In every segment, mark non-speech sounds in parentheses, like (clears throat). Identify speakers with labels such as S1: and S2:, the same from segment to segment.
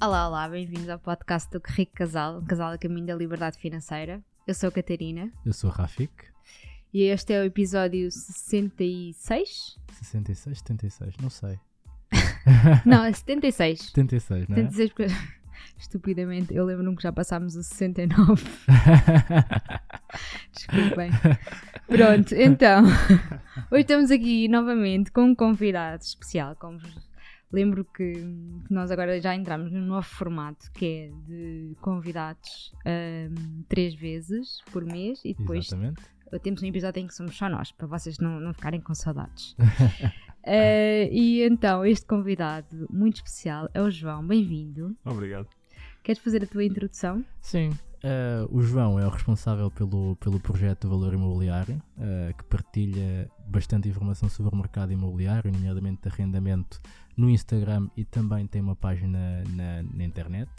S1: Olá, olá, bem-vindos ao podcast do Rico Casal, um casal a caminho da liberdade financeira. Eu sou a Catarina
S2: Eu sou o Rafik,
S1: e este é o episódio 66?
S2: 66, 76, não sei. (laughs)
S1: Não, é 76.
S2: 76, não é?
S1: 76 porque, (laughs) estupidamente, eu lembro-me que já passámos o 69. (laughs) Desculpem. Pronto, então, hoje estamos aqui novamente com um convidado especial. Como vos lembro que, que nós agora já entramos num novo formato que é de convidados ahm, três vezes por mês e depois
S2: Exatamente.
S1: temos um episódio em que somos só nós, para vocês não, não ficarem com saudades. (laughs) Eh, e então, este convidado muito especial é o João. Bem-vindo.
S3: Obrigado.
S1: Queres fazer a tua introdução?
S2: Sim, eh, o João é o responsável pelo, pelo projeto Valor Imobiliário, eh, que partilha bastante informação sobre o mercado imobiliário, nomeadamente de arrendamento, no Instagram e também tem uma página na, na internet.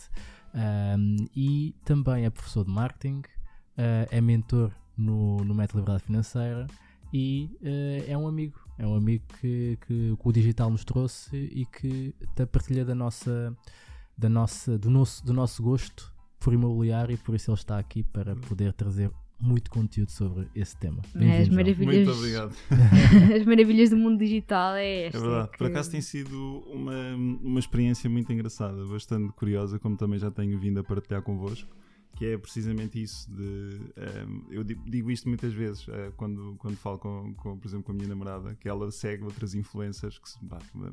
S2: Ahm, e também é professor de marketing, eh, é mentor no, no Método Liberdade Financeira e é um amigo. É um amigo que, que, que o digital nos trouxe e que partilha da nossa, da nossa, do, nosso, do nosso gosto por imobiliário e por isso ele está aqui para poder trazer muito conteúdo sobre esse tema.
S1: É, as maravilhas,
S3: Muito obrigado. (laughs)
S1: as maravilhas do mundo digital é
S3: É
S1: esta.
S3: verdade.
S1: que-
S3: Por acaso tem sido uma, uma experiência muito engraçada, bastante curiosa, como também já tenho vindo a partilhar convosco. Que é precisamente isso de. ehm, eu di- digo isto muitas vezes eh, quando, quando falo com, com, por exemplo, com a minha namorada, que ela segue outras influencers que,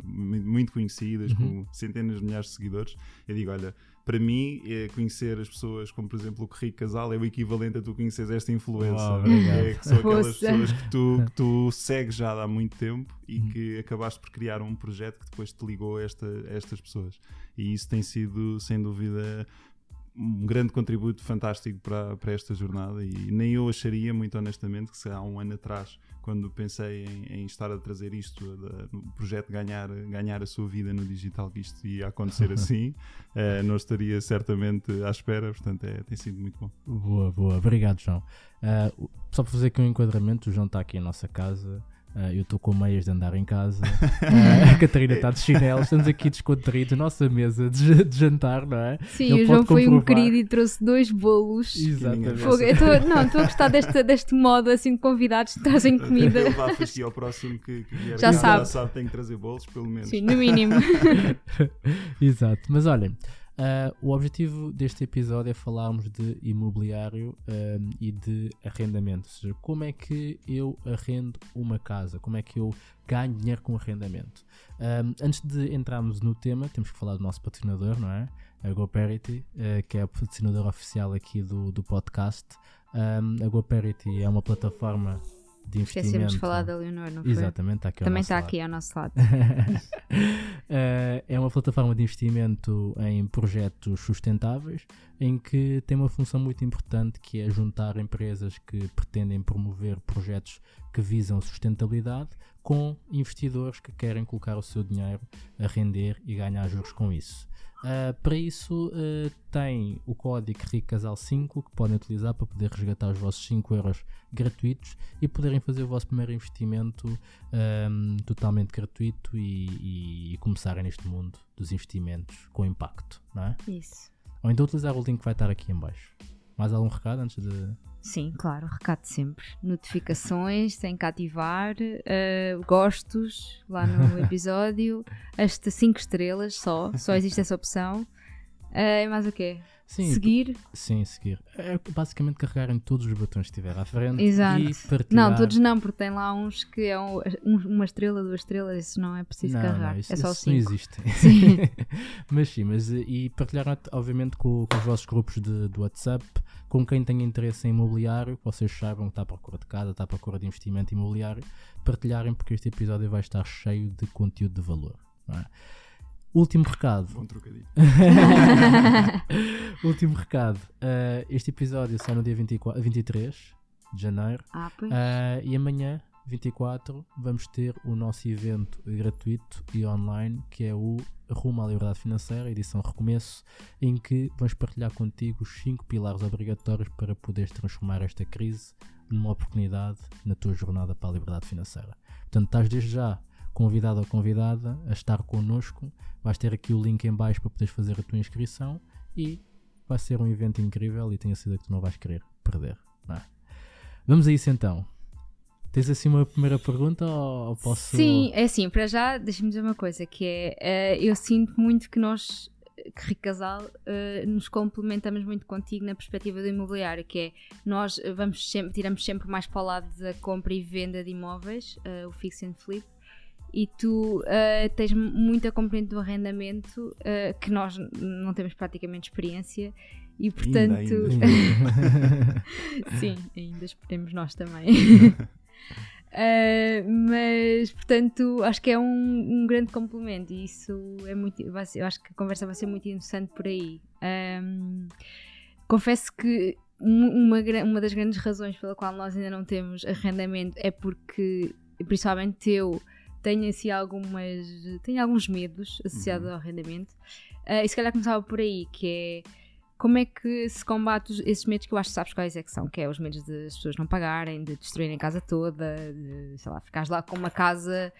S3: mu- muito conhecidas,
S2: Uhum.
S3: com centenas de milhares de seguidores. Eu digo, olha, para mim, eh, conhecer as pessoas como, por exemplo, o Rico Casal é o equivalente a tu conheceres esta influencer.
S2: Uau,
S3: não é? É que são aquelas pessoas que tu, (laughs) que tu segues já há muito tempo e
S2: Uhum.
S3: que acabaste por criar um projeto que depois te ligou a, esta, a estas pessoas. E isso tem sido, sem dúvida, um grande contributo fantástico para, para esta jornada. E nem eu acharia, muito honestamente, que se há um ano atrás, quando pensei em, em estar a trazer isto, no projeto ganhar, ganhar a sua vida no digital, que isto ia acontecer (laughs) assim, eh, não estaria certamente à espera. Portanto, é, tem sido muito bom.
S2: Boa, boa. Obrigado, João. O- só para fazer aqui um enquadramento, o João está aqui em nossa casa. Ah, eu estou com meias de andar em casa. (laughs) Ah, a Catarina está de chinelos. Estamos aqui descontraídos. Nossa mesa de, de jantar, não é?
S1: Sim,
S2: Ele
S1: o João foi um querido e trouxe dois bolos.
S2: Exatamente.
S1: Fogo, eu tô- não, estou a gostar deste, deste modo assim de convidados que trazem comida.
S3: Vá aqui ao próximo que, que vier
S1: Já sabe.
S3: já sabe, tem que trazer bolos, pelo menos.
S1: Sim, no mínimo. (laughs)
S2: Exato. Mas olhem, ah, o objetivo deste episódio é falarmos de imobiliário e de arrendamento. Ou seja, como é que eu arrendo uma casa? Como é que eu ganho dinheiro com arrendamento? Antes de entrarmos no tema, temos que falar do nosso patrocinador, não é? A GoParity, ah, que é o patrocinador oficial aqui do, do podcast. Ah, a GoParity é uma plataforma de investimento.
S1: Esquecemos de falar da Leonor, não foi?
S2: Exatamente, está aqui
S1: Também está
S2: lado.
S1: aqui ao nosso lado. (laughs)
S2: Eh, é uma plataforma de investimento em projetos sustentáveis em que tem uma função muito importante que é juntar empresas que pretendem promover projetos que visam sustentabilidade com investidores que querem colocar o seu dinheiro a render e ganhar juros com isso. Uh, para isso, uh, tem o código RICASAL5 que podem utilizar para poder resgatar os vossos 5 euros gratuitos e poderem fazer o vosso primeiro investimento um, totalmente gratuito e, e- e começarem neste mundo dos investimentos com impacto, não é?
S1: Isso.
S2: Ou então utilizar o link que vai estar aqui em baixo. Mais algum recado antes de...
S1: Sim, claro, recado sempre. Notificações, tem que ativar, eh, gostos lá no (laughs) episódio, as 5 estrelas só, só existe essa opção. E mais o quê?
S2: Sim,
S1: Seguir?
S2: sim, seguir. É basicamente carregarem todos os botões que estiver à frente
S1: Exato.
S2: e partilhar.
S1: Não, todos não, porque tem lá uns que é um- um- uma estrela, duas estrelas, isso não é preciso
S2: Não,
S1: carregar,
S2: não, isso,
S1: é só
S2: isso não
S1: 5.
S2: existe.
S1: Sim. (laughs)
S2: mas sim, mas eh, e partilhar obviamente com, com os vossos grupos de, do WhatsApp, com quem tenha interesse em imobiliário, que vocês saibam que está à procura de casa, está à procura de investimento imobiliário, partilharem porque este episódio vai estar cheio de conteúdo de valor. não é? Último recado.
S3: Bom trocadilho. (laughs)
S2: Último recado. eh, este episódio sai no dia 24, 23 de janeiro.
S1: Ah, pois.
S2: Ah, e amanhã, 24, vamos ter o nosso evento gratuito e online, que é o Rumo à Liberdade Financeira, edição Recomeço, em que vamos partilhar contigo os 5 pilares obrigatórios para poderes transformar esta crise numa oportunidade na tua jornada para a liberdade financeira. Portanto, estás desde já convidado ou convidada a estar connosco. Vais ter aqui o link em baixo para poderes fazer a tua inscrição e vai ser um evento incrível e tenho a certeza que tu não vais querer perder. é? Vamos a isso então. Tens assim uma primeira pergunta ou posso.
S1: Sim, é assim, para já, deixa-me dizer uma coisa, que é, eh, eu sinto muito que nós, que Rico Casal, eh, nos complementamos muito contigo na perspectiva do imobiliário, que é, nós vamos sempre, tiramos sempre mais para o lado da compra e venda de imóveis, eh, o fix and flip, e tu eh, tens muita componente do arrendamento, eh, que nós não temos praticamente experiência, e portanto...
S3: ainda. (laughs)
S1: Sim, ainda esperemos nós também. Uh, (laughs) mas, portanto, acho que é um, um grande complemento e isso é muito. Vai ser, eu acho que a conversa vai ser muito interessante por aí. Um, confesso que um- uma, uma das grandes razões pela qual nós ainda não temos arrendamento é porque, principalmente eu, tenho assim algumas. tenho alguns medos associados
S3: Uhum.
S1: ao arrendamento. Uh, e se calhar começava por aí, que é como é que se combate os- esses medos que eu acho que sabes quais é que são, que é os medos de as pessoas não pagarem, de destruírem a casa toda, de, sei lá, ficares lá com uma casa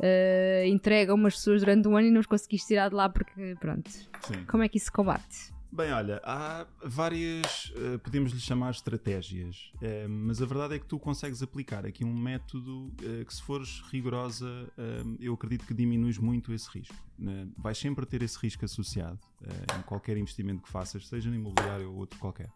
S1: uh, entregue a umas pessoas durante um ano e não os conseguiste tirar de lá porque, pronto,
S3: Sim.
S1: como é que isso se combate?
S3: Bem, olha, há várias, eh, podemos lhe chamar estratégias, eh, mas a verdade é que tu consegues aplicar aqui um método eh, que, se fores rigorosa, eu acredito que diminuis muito esse risco. né? Vais sempre ter esse risco associado em qualquer investimento que faças, seja no imobiliário ou outro qualquer.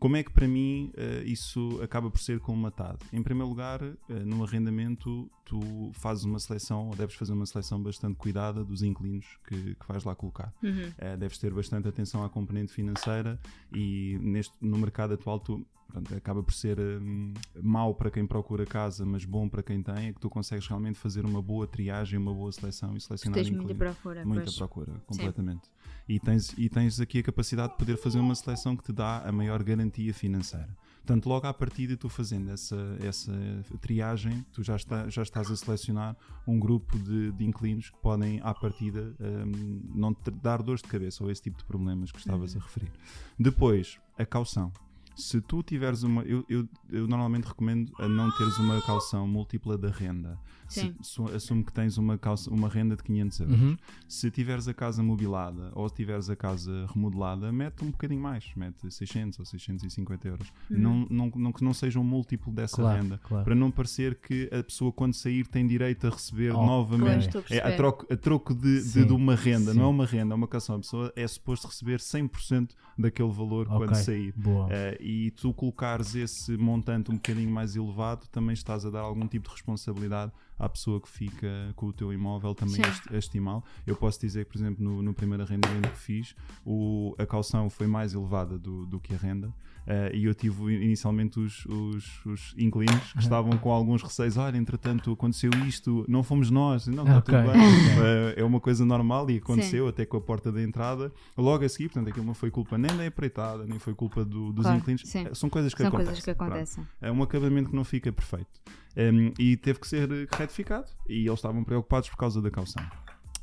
S3: Como é que para mim eh, isso acaba por ser colmatado? Em primeiro lugar, eh, no arrendamento, tu fazes uma seleção, ou deves fazer uma seleção bastante cuidada dos inquilinos que, que vais lá colocar.
S1: Uhum.
S3: Eh, deves ter bastante atenção à componente financeira e neste, no mercado atual tu, pronto, acaba por ser hum, mau para quem procura casa, mas bom para quem tem, é que tu consegues realmente fazer uma boa triagem, uma boa seleção e selecionar
S1: Tens
S3: inquilino.
S1: muita procura.
S3: Muita
S1: pois.
S3: procura, completamente. E tens, e tens aqui a capacidade de poder fazer uma seleção que te dá a maior garantia financeira. Portanto, logo à partida, tu fazendo essa, essa triagem, tu já, está, já estás a selecionar um grupo de, de inquilinos que podem, à partida, hum, não te dar dores de cabeça ou esse tipo de problemas que estavas a referir. Depois, a caução. Se tu tiveres uma. Eu, eu, eu normalmente recomendo a não teres uma calção múltipla da renda. Se,
S1: Sim.
S3: su- assume que tens uma, calça, uma renda de 500 euros.
S2: Uhum.
S3: Se tiveres a casa mobilada ou se tiveres a casa remodelada, mete um bocadinho mais, mete 600 ou 650 euros.
S1: Uhum.
S3: Não, não, não, que não seja um múltiplo dessa
S2: Claro,
S3: renda.
S2: claro.
S3: Para não parecer que a pessoa, quando sair, tem direito a receber
S2: Ok.
S3: novamente.
S1: A
S3: É a troco, a troco de, de, de uma renda,
S2: sim.
S3: não é uma renda, é uma calção. A pessoa é suposto receber 100% daquele valor
S2: Ok,
S3: quando sair.
S2: Boa.
S3: Eh, e tu colocares esse montante um bocadinho mais elevado, também estás a dar algum tipo de responsabilidade à pessoa que fica com o teu imóvel também a estimá-lo. Eu posso dizer que, por exemplo, no, no primeiro arrendamento que fiz, o, a calção foi mais elevada do, do que a renda. Eh, e eu tive inicialmente os, os, os inquilinos que estavam com alguns receios. Olha, entretanto, aconteceu isto, não fomos nós. Não, está
S2: Ok,
S3: tudo bem. (laughs) Eh, é uma coisa normal e aconteceu até com a porta da entrada. Logo a seguir, portanto, aquilo não foi culpa nem da empreitada, nem foi culpa do- dos
S1: Claro,
S3: inquilinos.
S1: sim.
S3: Eh, São coisas que
S1: São
S3: acontecem.
S1: coisas que acontecem.
S3: É um acabamento que não fica perfeito. Um, e teve que ser retificado e eles estavam preocupados por causa da calção.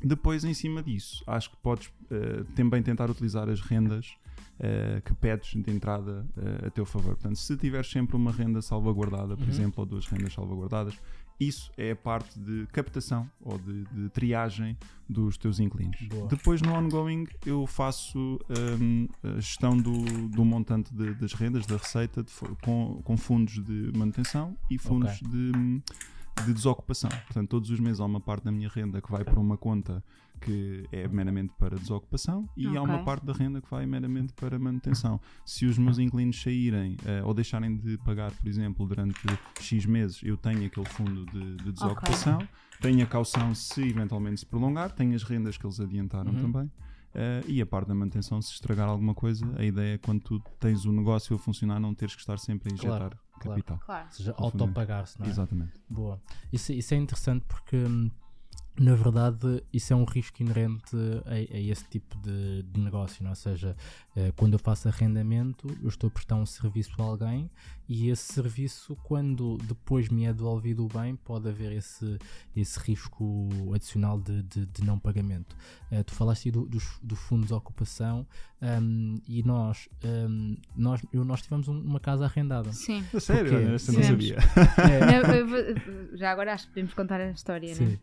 S3: Depois, em cima disso, acho que podes eh, também tentar utilizar as rendas eh, que pedes de entrada eh, a teu favor. Portanto, se tiveres sempre uma renda salvaguardada, por
S2: Uhum.
S3: exemplo, ou duas rendas salvaguardadas, isso é a parte de captação ou de, de triagem dos teus inquilinos.
S2: Boa.
S3: Depois, no ongoing, eu faço hum, a gestão do, do montante de- das rendas, da receita, de com, com fundos de manutenção e fundos
S2: Ok.
S3: de, de desocupação. Portanto, todos os meses há uma parte da minha renda que vai para uma conta que é meramente para desocupação e há uma parte da renda que vai meramente para manutenção. Se os meus inquilinos saírem eh, ou deixarem de pagar, por exemplo, durante X meses, eu tenho aquele fundo de, de desocupação, tenho a caução se eventualmente se prolongar, tenho as rendas que eles adiantaram
S2: Uhum.
S3: também. eh, e a parte da manutenção, se estragar alguma coisa, a ideia é quando tu tens o negócio a funcionar, não teres que estar sempre a injetar
S2: Claro, claro.
S3: capital.
S1: Claro.
S2: Ou seja,
S3: Confundem.
S2: autopagar-se, não é?
S3: Exatamente.
S2: Boa. Isso, isso é interessante porque, hum, na verdade, isso é um risco inerente a, a esse tipo de, de negócio, não é? Ou seja, eh, quando eu faço arrendamento, eu estou a prestar um serviço a alguém e esse serviço, quando depois me é devolvido o bem, pode haver esse, esse risco adicional de, de, de não pagamento. Eh, tu falaste aí do, dos, do fundo de ocupação hum, e nós, hum, nós, eu, nós tivemos um- uma casa arrendada.
S1: Sim.
S3: A sério? Ana, essa eu não sabia.
S2: É,
S1: Não, (laughs) já agora acho que podemos contar a história,
S2: sim.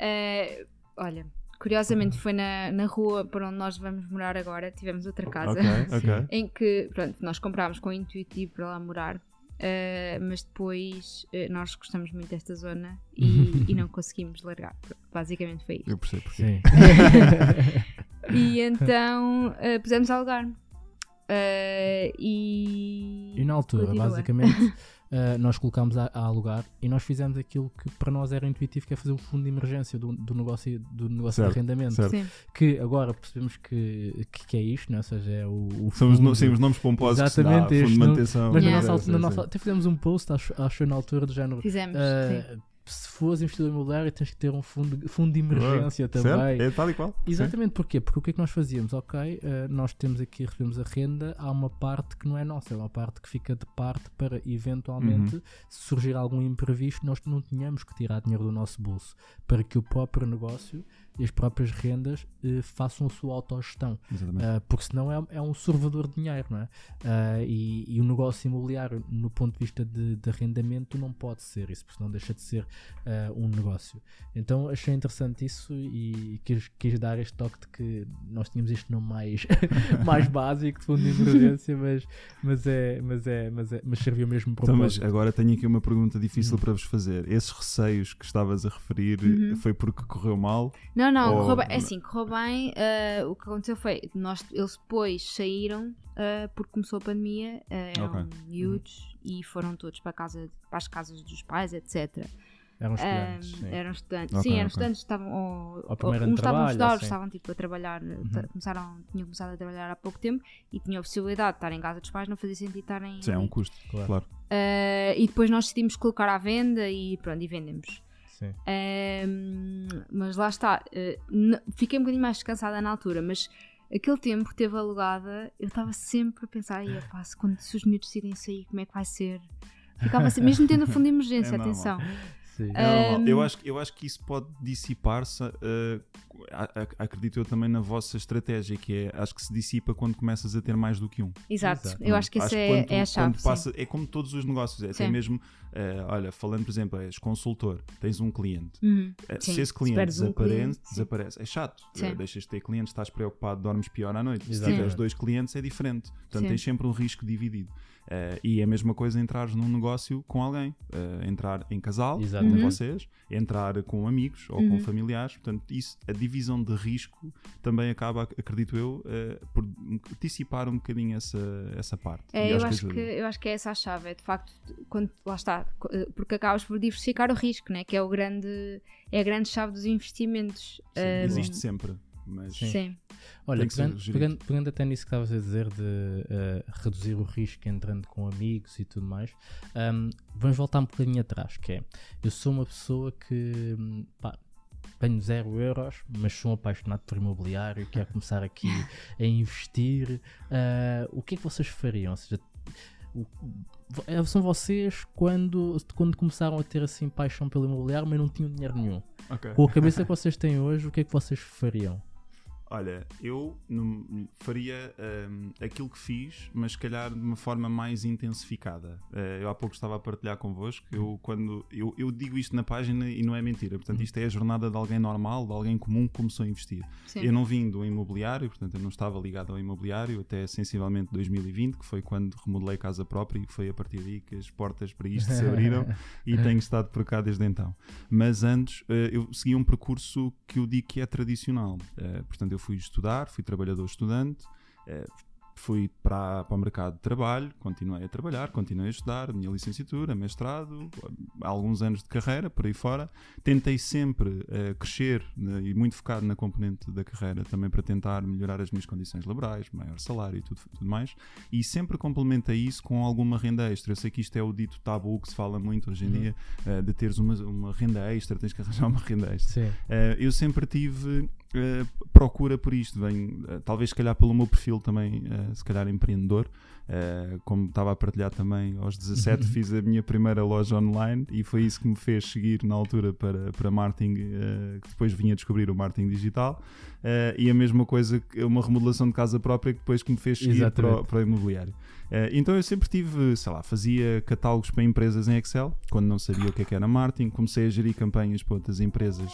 S1: Eh, olha, curiosamente foi na, na rua para onde nós vamos morar agora, tivemos outra casa.
S3: Ok, (laughs) ok.
S1: em que pronto, nós comprámos com o intuito de ir para lá morar, eh, mas depois eh, nós gostamos muito desta zona e, (laughs) e não conseguimos largar. Pronto, Basicamente foi isto.
S3: Eu percebo porque.
S2: Sim. (laughs)
S1: E então eh, pusemos a alugar. E.
S2: E na altura,
S1: Continua.
S2: basicamente, eh, nós colocámos a, a alugar e nós fizemos aquilo que para nós era intuitivo, que é fazer um fundo de emergência do, do negócio, do negócio
S3: Certo,
S2: de arrendamento. Que agora percebemos que, que, que é isto, né? ou seja, é o, o
S3: Somos
S2: fundo-
S3: no, sim, os nomes pomposos
S2: Exatamente,
S3: que se dá, fundo
S2: este
S3: de manutenção.
S2: Mas na
S1: Yeah.
S2: nossa, altura- na nossa, até fizemos um post, acho, acho na altura do género.
S1: Fizemos. sim.
S2: Se fores investidor imobiliário, tens que ter um fundo, de- fundo de emergência
S3: Certo?
S2: também.
S3: É tal e qual. Sim.
S2: Exatamente, porquê? Porque o que é que nós fazíamos? Ok, eh, nós temos aqui, recebemos a renda, há uma parte que não é nossa, é uma parte que fica de parte para eventualmente,
S3: Uhum.
S2: se surgir algum imprevisto, nós não tenhamos que tirar dinheiro do nosso bolso, para que o próprio negócio e as próprias rendas eh, façam a sua autogestão.
S3: Exatamente.
S2: Uh, porque senão é, é um servador de dinheiro, não é? Uh, e, e o negócio imobiliário, no ponto de vista de, de arrendamento, não pode ser isso, porque senão deixa de ser uh, um negócio. Então achei interessante isso e quis, quis dar este toque de que nós tínhamos este nome mais, (laughs) mais (laughs) básico de fundo de emergência, mas, mas, é, mas, é, mas, é, mas serviu mesmo para
S3: Então, mas agora tenho aqui uma pergunta difícil
S2: Hum.
S3: para vos fazer. Esses receios que estavas a referir
S1: Uhum.
S3: foi porque correu mal?
S1: Não, não,
S3: Ou-
S1: correu bem. É assim, correu bem. eh, o que aconteceu foi, nós, eles depois saíram eh, porque começou a pandemia, eh, eram
S3: Ok.
S1: miúdos e foram todos para, casa, para as casas dos pais, etc.
S2: Eram
S1: Um,
S2: estudantes. sim.
S1: eram estudantes.
S3: Ok,
S1: Sim, eram
S3: ok.
S1: estudantes, estavam ou,
S2: ano
S1: uns estavam a estudar,
S2: assim.
S1: estavam tipo a trabalhar,
S2: Uhum.
S1: começaram, tinham começado a trabalhar há pouco tempo e tinham a possibilidade de estar em casa dos pais, não fazia sentido estarem.
S3: Sim, é um custo,
S2: Claro.
S1: Eh, e depois nós decidimos colocar à venda e pronto, e vendemos.
S2: Sim.
S1: Mas lá está, n- fiquei um bocadinho mais descansada na altura, mas aquele tempo que teve alugada, eu estava sempre a pensar, "Ia, quando, se os miúdos decidem sair, como é que vai ser? Ficava assim, mesmo tendo fundo de emergência, (laughs)
S3: É normal.
S2: Sim.
S3: É.
S1: Um,
S3: eu, acho, que- eu acho que isso pode dissipar-se, a- acredito eu também na vossa estratégia, que é, acho que se dissipa quando começas a ter mais do que um.
S1: Exato,
S2: Exato.
S1: eu acho que essa é,
S3: quando-
S1: é a chave.
S3: passa- é como todos os negócios, é até mesmo, eh, olha, falando por exemplo, és consultor, tens um cliente.
S1: Uhum. Sim,
S3: Se esse cliente
S1: esperes um
S3: desaparece,
S1: cliente,
S3: desaparece, é chato. Deixas de ter clientes, estás preocupado, dormes pior à noite. Se
S2: Exatamente.
S3: tiveres dois clientes, é diferente. Portanto,
S1: Sim.
S3: tens sempre um risco dividido. Eh, e é a mesma coisa entrares num negócio com alguém. Eh, entrar em casal,
S2: Exatamente.
S3: com
S1: Uhum.
S3: vocês, entrar com amigos ou com
S1: Uhum.
S3: familiares. Portanto, isso, a divisão de risco também acaba, acredito eu, eh, por dissipar um bocadinho essa, essa parte.
S1: É,
S3: E
S1: eu, acho
S3: ajuda.
S1: que, eu acho que é essa a chave, é de facto, quando, lá está, porque acabas por diversificar o risco, né? que é, o grande, é a grande chave dos investimentos.
S3: Sim, existe sempre. Mas
S2: Sim.
S1: Sim.
S2: Olha, pegando, pegando- pegando até nisso que estavas a dizer de eh, reduzir o risco entrando com amigos e tudo mais, ahm, vamos voltar um bocadinho atrás, que é, eu sou uma pessoa que, hum, pá, tenho zero euros, mas sou um apaixonado por imobiliário, quero (laughs) começar aqui a investir, ah, o que é que vocês fariam? Ou seja, o- são vocês quando, quando começaram a ter assim paixão pelo imobiliário, mas não tinham dinheiro nenhum.
S3: Ok.
S2: Com a cabeça que (laughs) vocês têm hoje, o que é que vocês fariam?
S3: Olha, eu não- faria hum, aquilo que fiz, mas se calhar de uma forma mais intensificada. Eh, eu há pouco estava a partilhar convosco. Eu, quando, eu, eu digo isto na página e não é mentira. Portanto, isto é a jornada de alguém normal, de alguém comum que começou a investir.
S1: Sim.
S3: Eu não vim do imobiliário, portanto, eu não estava ligado ao imobiliário até sensivelmente 2020, que foi quando remodelei casa própria e foi a partir daí que as portas para isto se abriram (laughs) e tenho estado por cá desde então. Mas antes eh, eu segui um percurso que eu digo que é tradicional. Eh, portanto, eu fui estudar, fui trabalhador estudante, eh, fui para, para o mercado de trabalho, continuei a trabalhar, continuei a estudar, a minha licenciatura, mestrado, alguns anos de carreira por aí fora. Tentei sempre eh, crescer né, e muito focado na componente da carreira também para tentar melhorar as minhas condições laborais, maior salário e tudo, tudo mais. E sempre complementei isso com alguma renda extra. Eu sei que isto é o dito tabu que se fala muito hoje em
S2: Uhum.
S3: dia, eh, de teres uma, uma renda extra, tens que arranjar uma renda extra. Eu sempre tive procura por isto, vem, eh, talvez se calhar pelo meu perfil também, eh, se calhar empreendedor, Uh, como estava a partilhar também, aos 17
S2: Uhum.
S3: fiz a minha primeira loja online e foi isso que me fez seguir na altura para, para marketing, uh, que depois vinha descobrir o marketing digital. Uh, e a mesma coisa, que uma remodelação de casa própria que depois que me fez seguir para o, para o imobiliário. Então eu sempre tive, sei lá, fazia catálogos para empresas em Excel, quando não sabia o que, é que era marketing. Comecei a gerir campanhas para outras empresas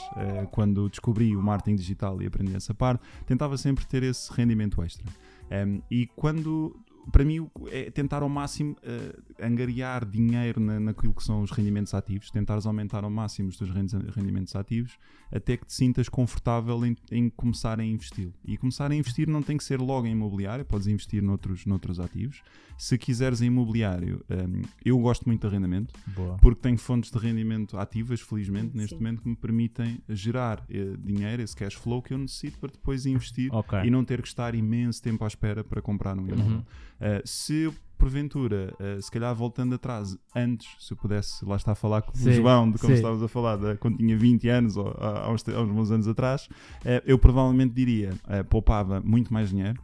S3: quando descobri o marketing digital e aprendi essa parte. Tentava sempre ter esse rendimento extra. Um, e quando para mim é tentar ao máximo eh, angariar dinheiro na, naquilo que são os rendimentos ativos, tentares aumentar ao máximo os teus rendi- rendimentos ativos, até que te sintas confortável em, em começar a investir. E começar a investir não tem que ser logo em imobiliário, podes investir noutros, noutros ativos. Se quiseres em imobiliário, eh, eu gosto muito de arrendamento,
S2: Boa.
S3: porque tenho fontes de rendimento ativas, felizmente,
S1: Sim.
S3: neste momento, que me permitem gerar eh, dinheiro, esse cash flow que eu necessito para depois investir
S2: Ok.
S3: e não ter que estar imenso tempo à espera para comprar um imóvel.
S2: Uhum.
S3: Uh, se eu, porventura, uh, se calhar voltando atrás, antes, se eu pudesse, lá está a falar com
S2: Sim,
S3: o João, de como
S2: sim.
S3: estávamos a falar, de, quando tinha 20 anos ou há, uns, uns anos atrás, uh, eu provavelmente diria, poupava muito mais dinheiro,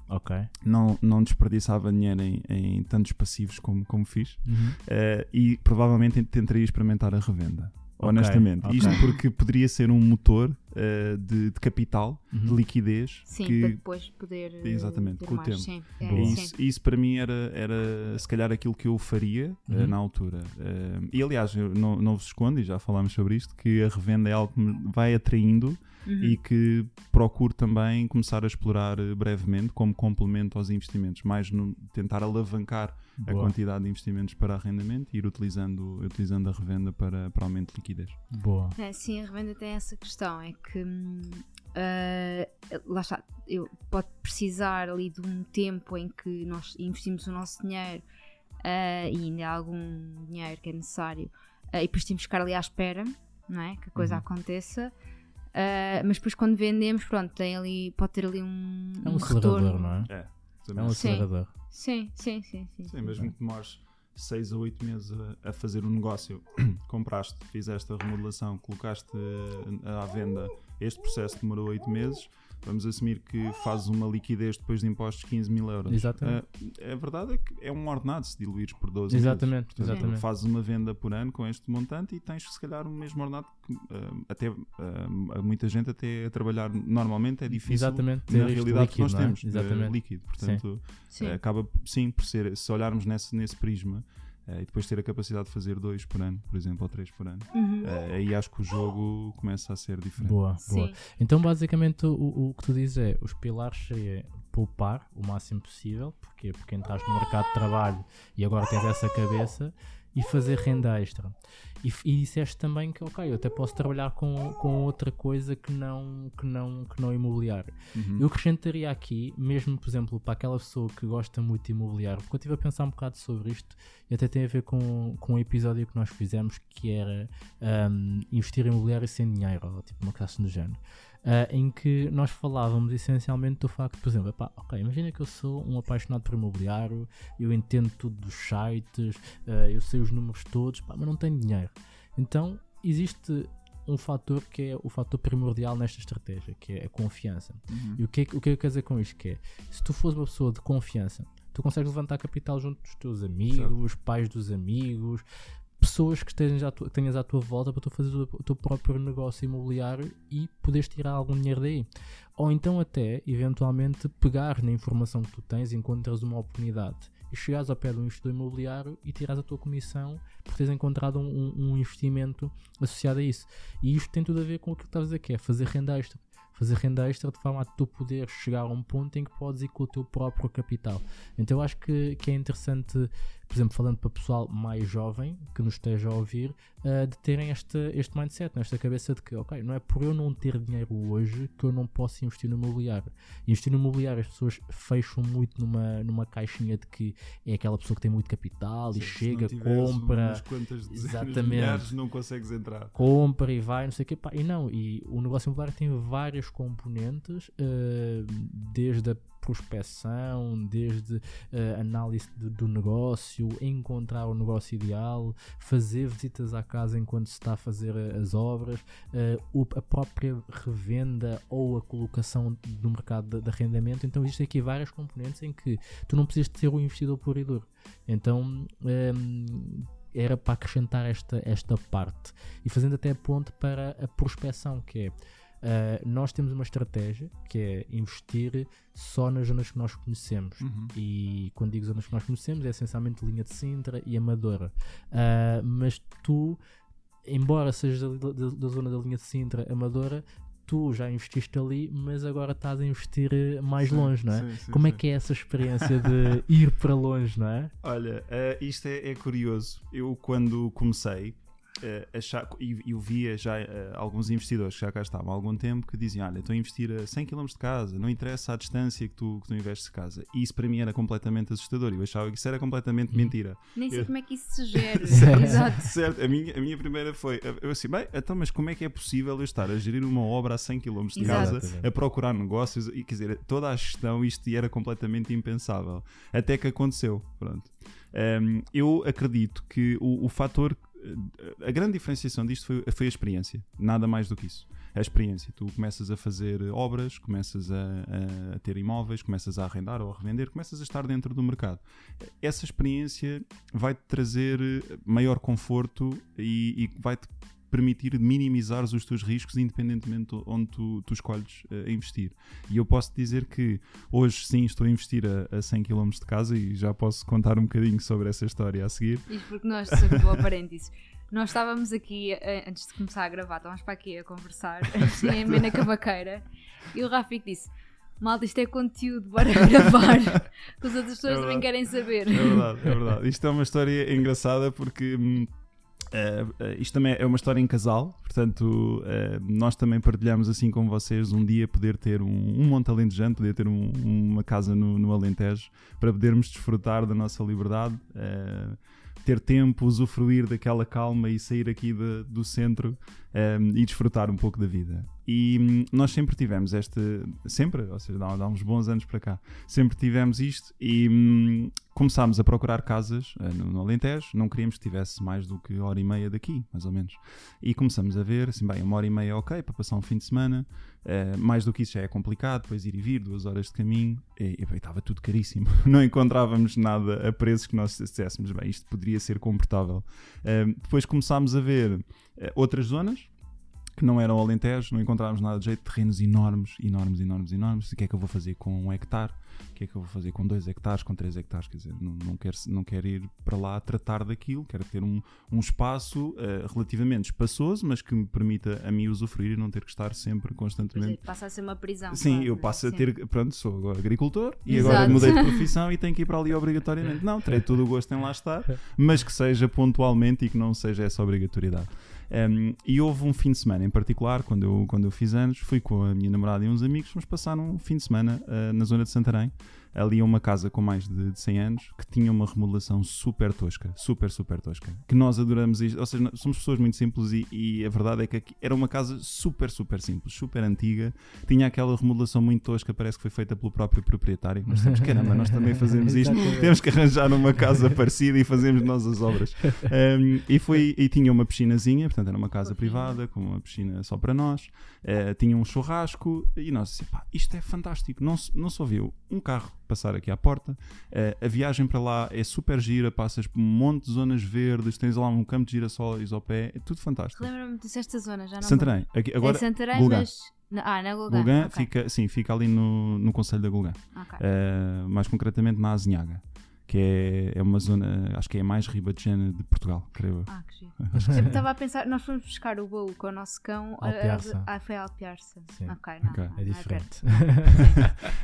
S3: não, não desperdiçava dinheiro em, em tantos passivos como, como fiz,
S2: Uhum.
S3: uh, e provavelmente tentaria experimentar a revenda. Honestamente,
S2: ok.
S3: isto porque poderia ser um motor uh, de, de capital, de
S2: Uhum.
S3: liquidez,
S1: Sim,
S3: que
S1: para depois poder. eh,
S3: Exatamente,
S1: ter
S3: com o
S1: mais.
S3: tempo.
S1: Sim, é, sim.
S3: isso, isso para mim era, era se calhar aquilo que eu faria eh,
S2: Uhum.
S3: na altura. Eh, e aliás, eu não, não vos escondo, e já falámos sobre isto, que a revenda é algo que me vai atraindo
S1: Uhum.
S3: e que procuro também começar a explorar brevemente como complemento aos investimentos, mais no tentar alavancar a
S2: Boa.
S3: quantidade de investimentos para arrendamento e ir utilizando, utilizando a revenda para, para aumento de liquidez.
S2: Boa.
S1: É, sim, a revenda tem essa questão, é que ah, lá está, eu, pode precisar ali de um tempo em que nós investimos o nosso dinheiro ah, e ainda há algum dinheiro que é necessário ah, e depois temos que ficar ali à espera, não é? Que a coisa
S3: Uhum.
S1: aconteça. Ah, mas depois quando vendemos, pronto, tem ali, pode ter ali um,
S2: É um
S1: um
S2: acelerador,
S1: retorno.
S2: não é?
S3: É,
S2: É um
S1: Sim.
S2: acelerador.
S1: Sim, sim, sim, sim.
S3: Sim, mesmo que demores 6 a 8 meses a, a fazer um negócio, (clears throat) compraste, fizeste a remodelação, colocaste eh, à venda, este processo demorou 8 meses, vamos assumir que fazes uma liquidez depois de impostos de 15 mil euros.
S2: Exatamente.
S3: Eh, a verdade é que é um ordenado se diluires por 12
S2: Exatamente,
S3: meses. Portanto,
S2: exatamente.
S3: Fazes uma venda por ano com este montante e tens se calhar o mesmo ordenado que eh, até eh, muita gente até a trabalhar normalmente é difícil
S2: Exatamente,
S3: na realidade que
S2: líquido,
S3: nós
S2: não é?
S3: temos, eh,
S2: Exatamente.
S3: líquido. Portanto,
S1: Sim.
S3: acaba sim por ser, se olharmos nesse, nesse prisma eh, e depois ter a capacidade de fazer dois por ano, por exemplo, ou três por ano,
S1: Uhum.
S3: eh, aí acho que o jogo começa a ser diferente.
S2: Boa, boa.
S1: Sim.
S2: Então, basicamente, o, o que tu dizes é: os pilares seria poupar o máximo possível, porquê? Porque entraste no mercado de trabalho e agora tens essa cabeça, e fazer renda extra. E, e disseste também que, ok, eu até posso trabalhar com, com outra coisa que não, que não, que não imobiliário.
S3: Uhum.
S2: Eu acrescentaria aqui, mesmo por exemplo, para aquela pessoa que gosta muito de imobiliário, porque eu estive a pensar um bocado sobre isto e até tem a ver com, com um episódio que nós fizemos que era ahm, investir em imobiliário sem dinheiro, ou tipo uma classe do género. Ah, em que nós falávamos essencialmente do facto, por exemplo, epá, ok, imagina que eu sou um apaixonado por imobiliário, eu entendo tudo dos sites, ah, eu sei os números todos, pá, mas não tenho dinheiro. Então existe um fator que é o fator primordial nesta estratégia, que é a confiança.
S3: Uhum.
S2: E o que, é, que- o que eu quero dizer com isto? Que é, se tu fores uma pessoa de confiança, tu consegues levantar capital junto dos teus amigos, pais dos amigos, pessoas que, estejam à tua, que tenhas à tua volta para tu fazer o, teu próprio negócio imobiliário e poderes tirar algum dinheiro daí. Ou então até, eventualmente, pegar na informação que tu tens, encontras uma oportunidade e chegares ao pé de um investidor imobiliário e tirares a tua comissão por teres encontrado um, um- investimento associado a isso. E isto tem tudo a ver com o que estavas a dizer, que é fazer renda extra. Fazer renda extra de forma a tu poder chegar a um ponto em que podes ir com o teu próprio capital. Então eu acho que, que é interessante, por exemplo, falando para pessoal mais jovem que nos esteja a ouvir, uh, de terem este, este mindset, nesta cabeça de que, ok, não é por eu não ter dinheiro hoje que eu não posso investir no imobiliário. Investir no imobiliário, as pessoas fecham muito numa, numa caixinha de que é aquela pessoa que tem muito capital e
S3: Sim, se
S2: chega, compra Exatamente.
S3: milhares, não consegues entrar.
S2: compra e vai, não sei o quê. Pá, e não, e o negócio imobiliário tem várias componentes, eh, desde a prospecção, desde uh, análise de, do negócio, encontrar o negócio ideal, fazer visitas à casa enquanto se está a fazer as obras, uh, a própria revenda ou a colocação no mercado de, de arrendamento. Então existem aqui várias componentes em que tu não precisas de ser o investidor puro. Então um, era para acrescentar esta, esta parte e fazendo até ponto para a prospecção, que é Uh, nós temos uma estratégia que é investir só nas zonas que nós conhecemos. Uhum. E quando digo zonas que nós conhecemos, é essencialmente linha de Sintra e Amadora. Uh, mas tu, embora sejas da, da, da, zona da linha de Sintra, Amadora, tu já investiste ali, mas agora estás a investir mais sim, longe, não é? Sim, sim, Como é que é essa experiência de (laughs) ir para longe, não é?
S3: Olha, uh, isto é, é curioso. Eu, quando comecei, uh, achar, e eu via já uh, alguns investidores que já cá estavam há algum tempo que diziam: Olha, estou a investir a 100 km de casa, não interessa a distância que tu, que tu investes de casa. E isso para mim era completamente assustador. Eu achava que isso era completamente uhum. mentira.
S1: Nem sei
S3: eu...
S1: como é que isso se gera. (laughs) Exato.
S3: Certo, a minha, a minha primeira foi: eu assim, bem, então, mas como é que é possível eu estar a gerir uma obra a 100 km de Exato. casa, a procurar negócios e quer dizer, toda a gestão, isto era completamente impensável. Até que aconteceu. Pronto. Um, eu acredito que o, o fator a grande diferenciação disto foi, foi, a experiência, nada mais do que isso. A experiência. Tu começas a fazer obras, começas a, a, ter imóveis, começas a arrendar ou a revender, começas a estar dentro do mercado. Essa experiência vai-te trazer maior conforto e, e vai-te permitir minimizar os teus riscos independentemente de onde tu, tu escolhes uh, investir. E eu posso dizer que hoje sim estou a investir a, a 100 km de casa e já posso contar um bocadinho sobre essa história a seguir.
S1: Isto porque nós, sobre o parênteses, nós estávamos aqui, eh, antes de começar a gravar, estávamos para aqui a conversar, (laughs) assim, em na cavaqueira, e o Rafik disse: Malta, isto é conteúdo, bora (laughs) gravar, que as outras pessoas é também querem saber.
S3: É verdade, é verdade. Isto é uma história engraçada porque. Uh, isto também é uma história em casal, portanto, uh, nós também partilhamos assim com vocês um dia poder ter um, um monte alentejante, poder ter um, uma casa no, no, Alentejo para podermos desfrutar da nossa liberdade, uh, ter tempo, usufruir daquela calma e sair aqui de, do centro e desfrutar um pouco da vida. E hum, nós sempre tivemos este, sempre, ou seja, dá, dá, uns bons anos para cá, sempre tivemos isto e hum, começámos a procurar casas uh, no, Alentejo, não queríamos que tivesse mais do que hora e meia daqui, mais ou menos. E começamos a ver, assim, bem, uma hora e meia ok para passar um fim de semana, uh, mais do que isso já é complicado, depois ir e vir, duas horas de caminho, e, e bem, estava tudo caríssimo, (laughs) não encontrávamos nada a preços que nós dissessemos, bem, isto poderia ser comportável. Uh, depois começámos a ver outras zonas, que não eram Alentejo, não encontrávamos nada de jeito, terrenos enormes, enormes, enormes, enormes. O que é que eu vou fazer com um hectare? O que é que eu vou fazer com dois hectares, com três hectares? Quer dizer, não, não, quero, não quero ir para lá tratar daquilo, quero ter um, um espaço uh, relativamente espaçoso, mas que me permita a mim usufruir e não ter que estar sempre constantemente.
S1: É, passa a ser uma prisão.
S3: Sim, claro, eu passo a ter. Pronto, sou agora agricultor e Exato. agora mudei de (laughs) profissão e tenho que ir para ali obrigatoriamente. Não, terei todo o gosto em lá estar, mas que seja pontualmente e que não seja essa obrigatoriedade. Um, e houve um fim de semana em particular, quando eu, quando eu fiz anos, fui com a minha namorada e uns amigos, fomos passar um fim de semana uh, na zona de Santarém ali a uma casa com mais de, de 100 anos que tinha uma remodelação super tosca, super, super tosca. Que nós adoramos isto, ou seja, somos pessoas muito simples e, e a verdade é que era uma casa super, super simples, super antiga, tinha aquela remodelação muito tosca, parece que foi feita pelo próprio proprietário. Nós temos, caramba, nós também fazemos isto, (laughs) temos que arranjar uma casa parecida e fazemos nós as obras. Um, e, foi, e tinha uma piscinazinha, portanto era uma casa privada com uma piscina só para nós, uh, tinha um churrasco e nós assim, pá, isto é fantástico, não, não só viu um carro passar aqui à porta. Uh, a viagem para lá é super gira, passas por um monte de zonas verdes, tens lá um campo de girassóis ao pé, é tudo fantástico.
S1: Lembra-me desta zona, já não
S3: Santarém. Aqui, agora,
S1: é Santarém, mas... Ah, na Gulgã.
S3: Gulgã okay. fica, sim, fica ali no, no Conselho da Gulgã. Okay. Uh, mais concretamente na Azinhaga que é, é uma zona, acho que é a mais ribadejana de Portugal, creio eu.
S1: Ah, que giro. Sempre estava a pensar, nós fomos buscar o bolo com o nosso cão.
S2: Alpiarça.
S1: Ah, foi a Alpiarça.
S2: Sim.
S1: Ok, não,
S2: okay. Não, é diferente.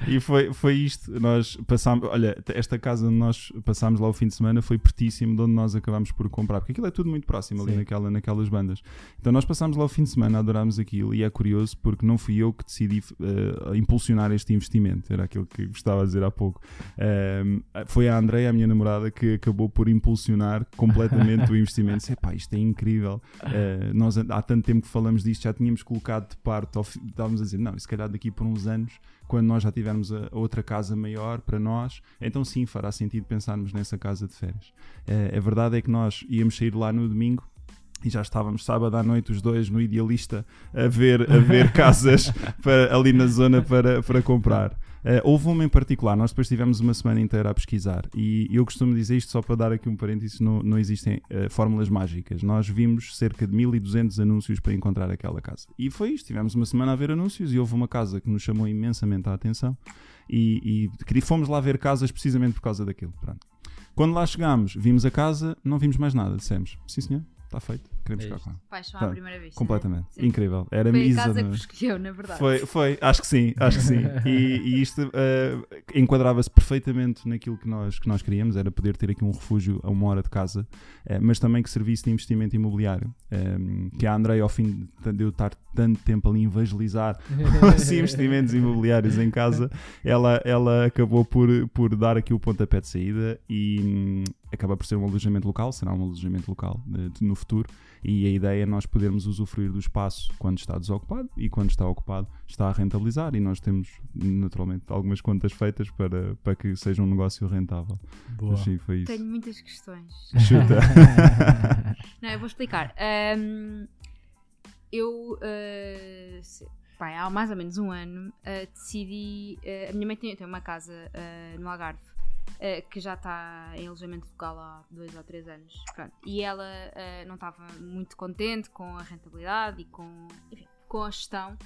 S3: É (laughs) e foi, foi isto, nós passámos, olha, esta casa onde nós passámos lá o fim de semana foi pertíssimo de onde nós acabámos por comprar, porque aquilo é tudo muito próximo ali naquela, naquelas bandas. Então nós passámos lá o fim de semana, adorámos aquilo e é curioso porque não fui eu que decidi uh, impulsionar este investimento, era aquilo que gostava de dizer há pouco. Uh, foi a Andreia, a minha namorada, que acabou por impulsionar completamente o (laughs) investimento. Disse, pá, isto é incrível. Uh, nós há tanto tempo que falamos disto, já tínhamos colocado de parte, estávamos a dizer, não, se calhar daqui por uns anos, quando nós já tivermos a, a outra casa maior para nós, então sim fará sentido pensarmos nessa casa de férias. Uh, a verdade é que nós íamos sair lá no domingo e já estávamos sábado à noite os dois no Idealista a ver, a ver (laughs) casas para, ali na zona para, para comprar. Uh, houve uma em particular, nós depois tivemos uma semana inteira a pesquisar e eu costumo dizer isto só para dar aqui um parênteses, não, não existem uh, fórmulas mágicas. Nós vimos cerca de 1200 anúncios para encontrar aquela casa. E foi isto, tivemos uma semana a ver anúncios e houve uma casa que nos chamou imensamente a atenção e, e fomos lá ver casas precisamente por causa daquilo. Pronto. Quando lá chegámos, vimos a casa, não vimos mais nada, dissemos, sim senhor, está feito, queremos
S2: é
S3: ficar com ela.
S1: Paixão à primeira vista.
S3: Completamente,
S1: né?
S3: incrível. Era
S1: Foi a
S3: Misa,
S1: casa
S3: não
S1: que vos escolheu, na verdade.
S3: Foi, foi, acho que sim, acho que sim. E, e isto eh, enquadrava-se perfeitamente naquilo que nós, que nós queríamos, era poder ter aqui um refúgio a uma hora de casa, eh, mas também que servisse de investimento imobiliário. Eh, que a Andrei, ao fim de de eu estar tanto tempo ali a evangelizar (laughs) os investimentos imobiliários em casa, ela, ela acabou por, por dar aqui o pontapé de saída e hum, acaba por ser um alojamento local, será um alojamento local eh, no futuro. E a ideia é nós podermos usufruir do espaço quando está desocupado e quando está ocupado está a rentabilizar. E nós temos naturalmente algumas contas feitas para, para que seja um negócio rentável.
S2: Boa.
S3: Mas sim, foi isso.
S1: Tenho muitas questões. (laughs)
S3: Chuta. (laughs)
S1: Não, eu vou explicar. Ahm, eu, ah, se- pá, há mais ou menos um ano, ah, decidi. ah, a minha mãe tem, tem uma casa no Algarve ah, que já está em alojamento local há dois ou três anos. Pronto. E ela ah, não estava muito contente com a rentabilidade e com, enfim, com a gestão.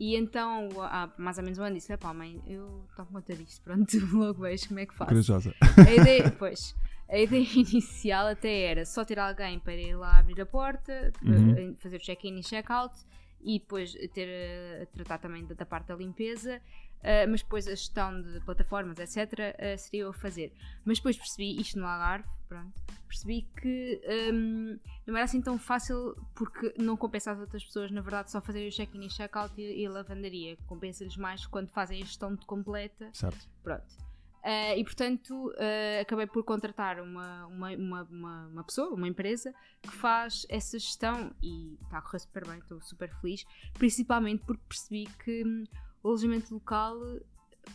S1: E então, há mais ou menos um ano, disse: pá, mãe, eu tomo conta disto. Pronto, (laughs) logo vejo como é que faço.
S3: Corajosa.
S1: A ideia, pois, a ideia (laughs) inicial até era só ter alguém para ir lá abrir a porta,
S3: Uhum.
S1: fazer o check-in e check-out e depois ter eh, a tratar também da, da parte da limpeza, eh, mas depois a gestão de plataformas, etc., eh, seria eu a fazer. Mas depois percebi, isto no Algarve, pronto, percebi que hum, não era assim tão fácil porque não compensa às outras pessoas, na verdade, só fazerem o check-in e check-out e, e a lavandaria. Compensa-lhes mais quando fazem a gestão de completa
S3: Certo.
S1: Pronto. Ah, e portanto ah, acabei por contratar uma, uma, uma, uma, uma pessoa, uma empresa que faz essa gestão e está a correr super bem, estou super feliz, principalmente porque percebi que hum, o alojamento local,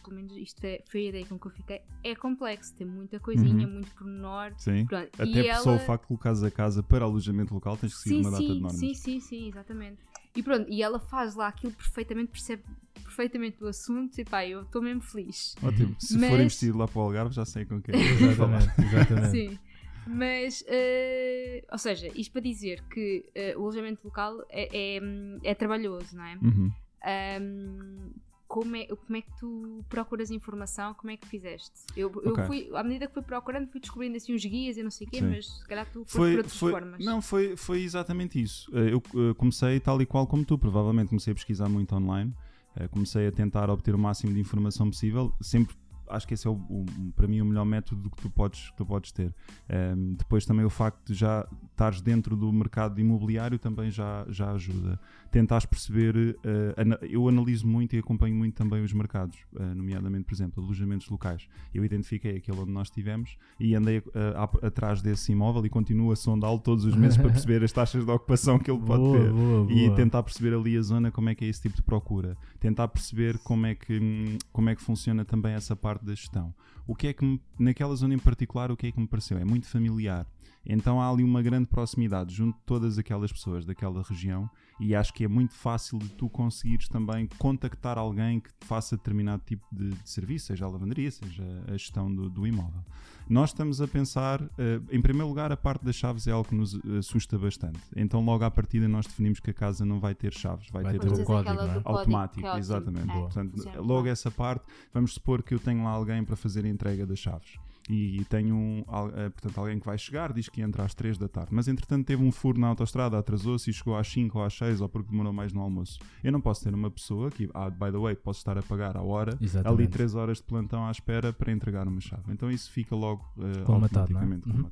S1: pelo menos isto é, foi a ideia com que eu fiquei, é complexo, tem muita coisinha, muito pormenor.
S3: Sim.
S1: Pronto.
S3: Até
S1: e
S3: só
S1: ela...
S3: o facto de colocares a casa para alojamento local tens que seguir
S1: sim,
S3: uma data de
S1: sim,
S3: normas.
S1: sim, sim, sim, exatamente. E pronto, e ela faz lá aquilo perfeitamente, percebe perfeitamente o assunto e pá, eu estou mesmo feliz.
S3: Ótimo. Se for
S1: Mas-
S3: investir lá para o Algarve, já sei com quem. (laughs)
S2: Exatamente, exatamente.
S1: Sim. Mas, eh, ou seja, isto para dizer que eh, o alojamento local é, é, é trabalhoso, não é?
S3: Uhum.
S1: Ahm, como é? Como é que tu procuras informação? Como é que fizeste? Eu, eu
S3: Ok.
S1: fui, à medida que fui procurando, fui descobrindo assim uns guias e não sei o quê,
S3: Sim.
S1: mas se calhar tu foste por
S3: Foi,
S1: outras
S3: foi,
S1: formas.
S3: não, foi, foi exatamente isso. Eh, Eu eh, comecei tal e qual como tu, provavelmente comecei a pesquisar muito online, Eh, comecei a tentar obter o máximo de informação possível, sempre acho que esse é o, o- para mim o melhor método que tu podes, que tu podes ter. Ehm, depois também o facto de já estares dentro do mercado imobiliário também já, já ajuda. Tentares perceber, ana- eu analiso muito e acompanho muito também os mercados, eh, nomeadamente, por exemplo, alojamentos locais. Eu identifiquei aquele onde nós estivemos e andei eh, a- atrás desse imóvel e continuo a sondá-lo todos os meses para (laughs) perceber as taxas de ocupação que ele pode
S2: Boa,
S3: ter
S2: boa,
S3: e
S2: boa.
S3: tentar perceber ali a zona como é que é esse tipo de procura, tentar perceber como é que como é que funciona também essa parte da gestão. O que é que me- naquela zona em particular o que é que me pareceu é muito familiar. Então há ali uma grande proximidade junto de todas aquelas pessoas daquela região e acho que é muito fácil de tu conseguires também contactar alguém que te faça determinado tipo de, de serviço, seja a lavanderia, seja a gestão do, do imóvel. Nós estamos a pensar, eh, em primeiro lugar, a parte das chaves é algo que nos eh, assusta bastante. Então, logo à partida, nós definimos que a casa não vai ter chaves, vai,
S2: Vai
S3: ter
S2: ter um código, é?
S3: automático,
S1: é
S3: exatamente.
S1: É,
S3: Portanto, logo essa parte, vamos supor que eu tenho lá alguém para fazer a entrega das chaves. E tenho um, eh, portanto, alguém que vai chegar, diz que entra às 3 da tarde, mas entretanto teve um furo na autostrada, atrasou-se e chegou às 5 ou às 6 ou porque demorou mais no almoço. Eu não posso ter uma pessoa que, ah, by the way, posso estar a pagar a hora,
S2: Exatamente.
S3: ali 3 horas de plantão à espera para entregar uma chave. Então isso fica logo
S2: Colmatado, não é?
S3: automaticamente
S2: Uhum.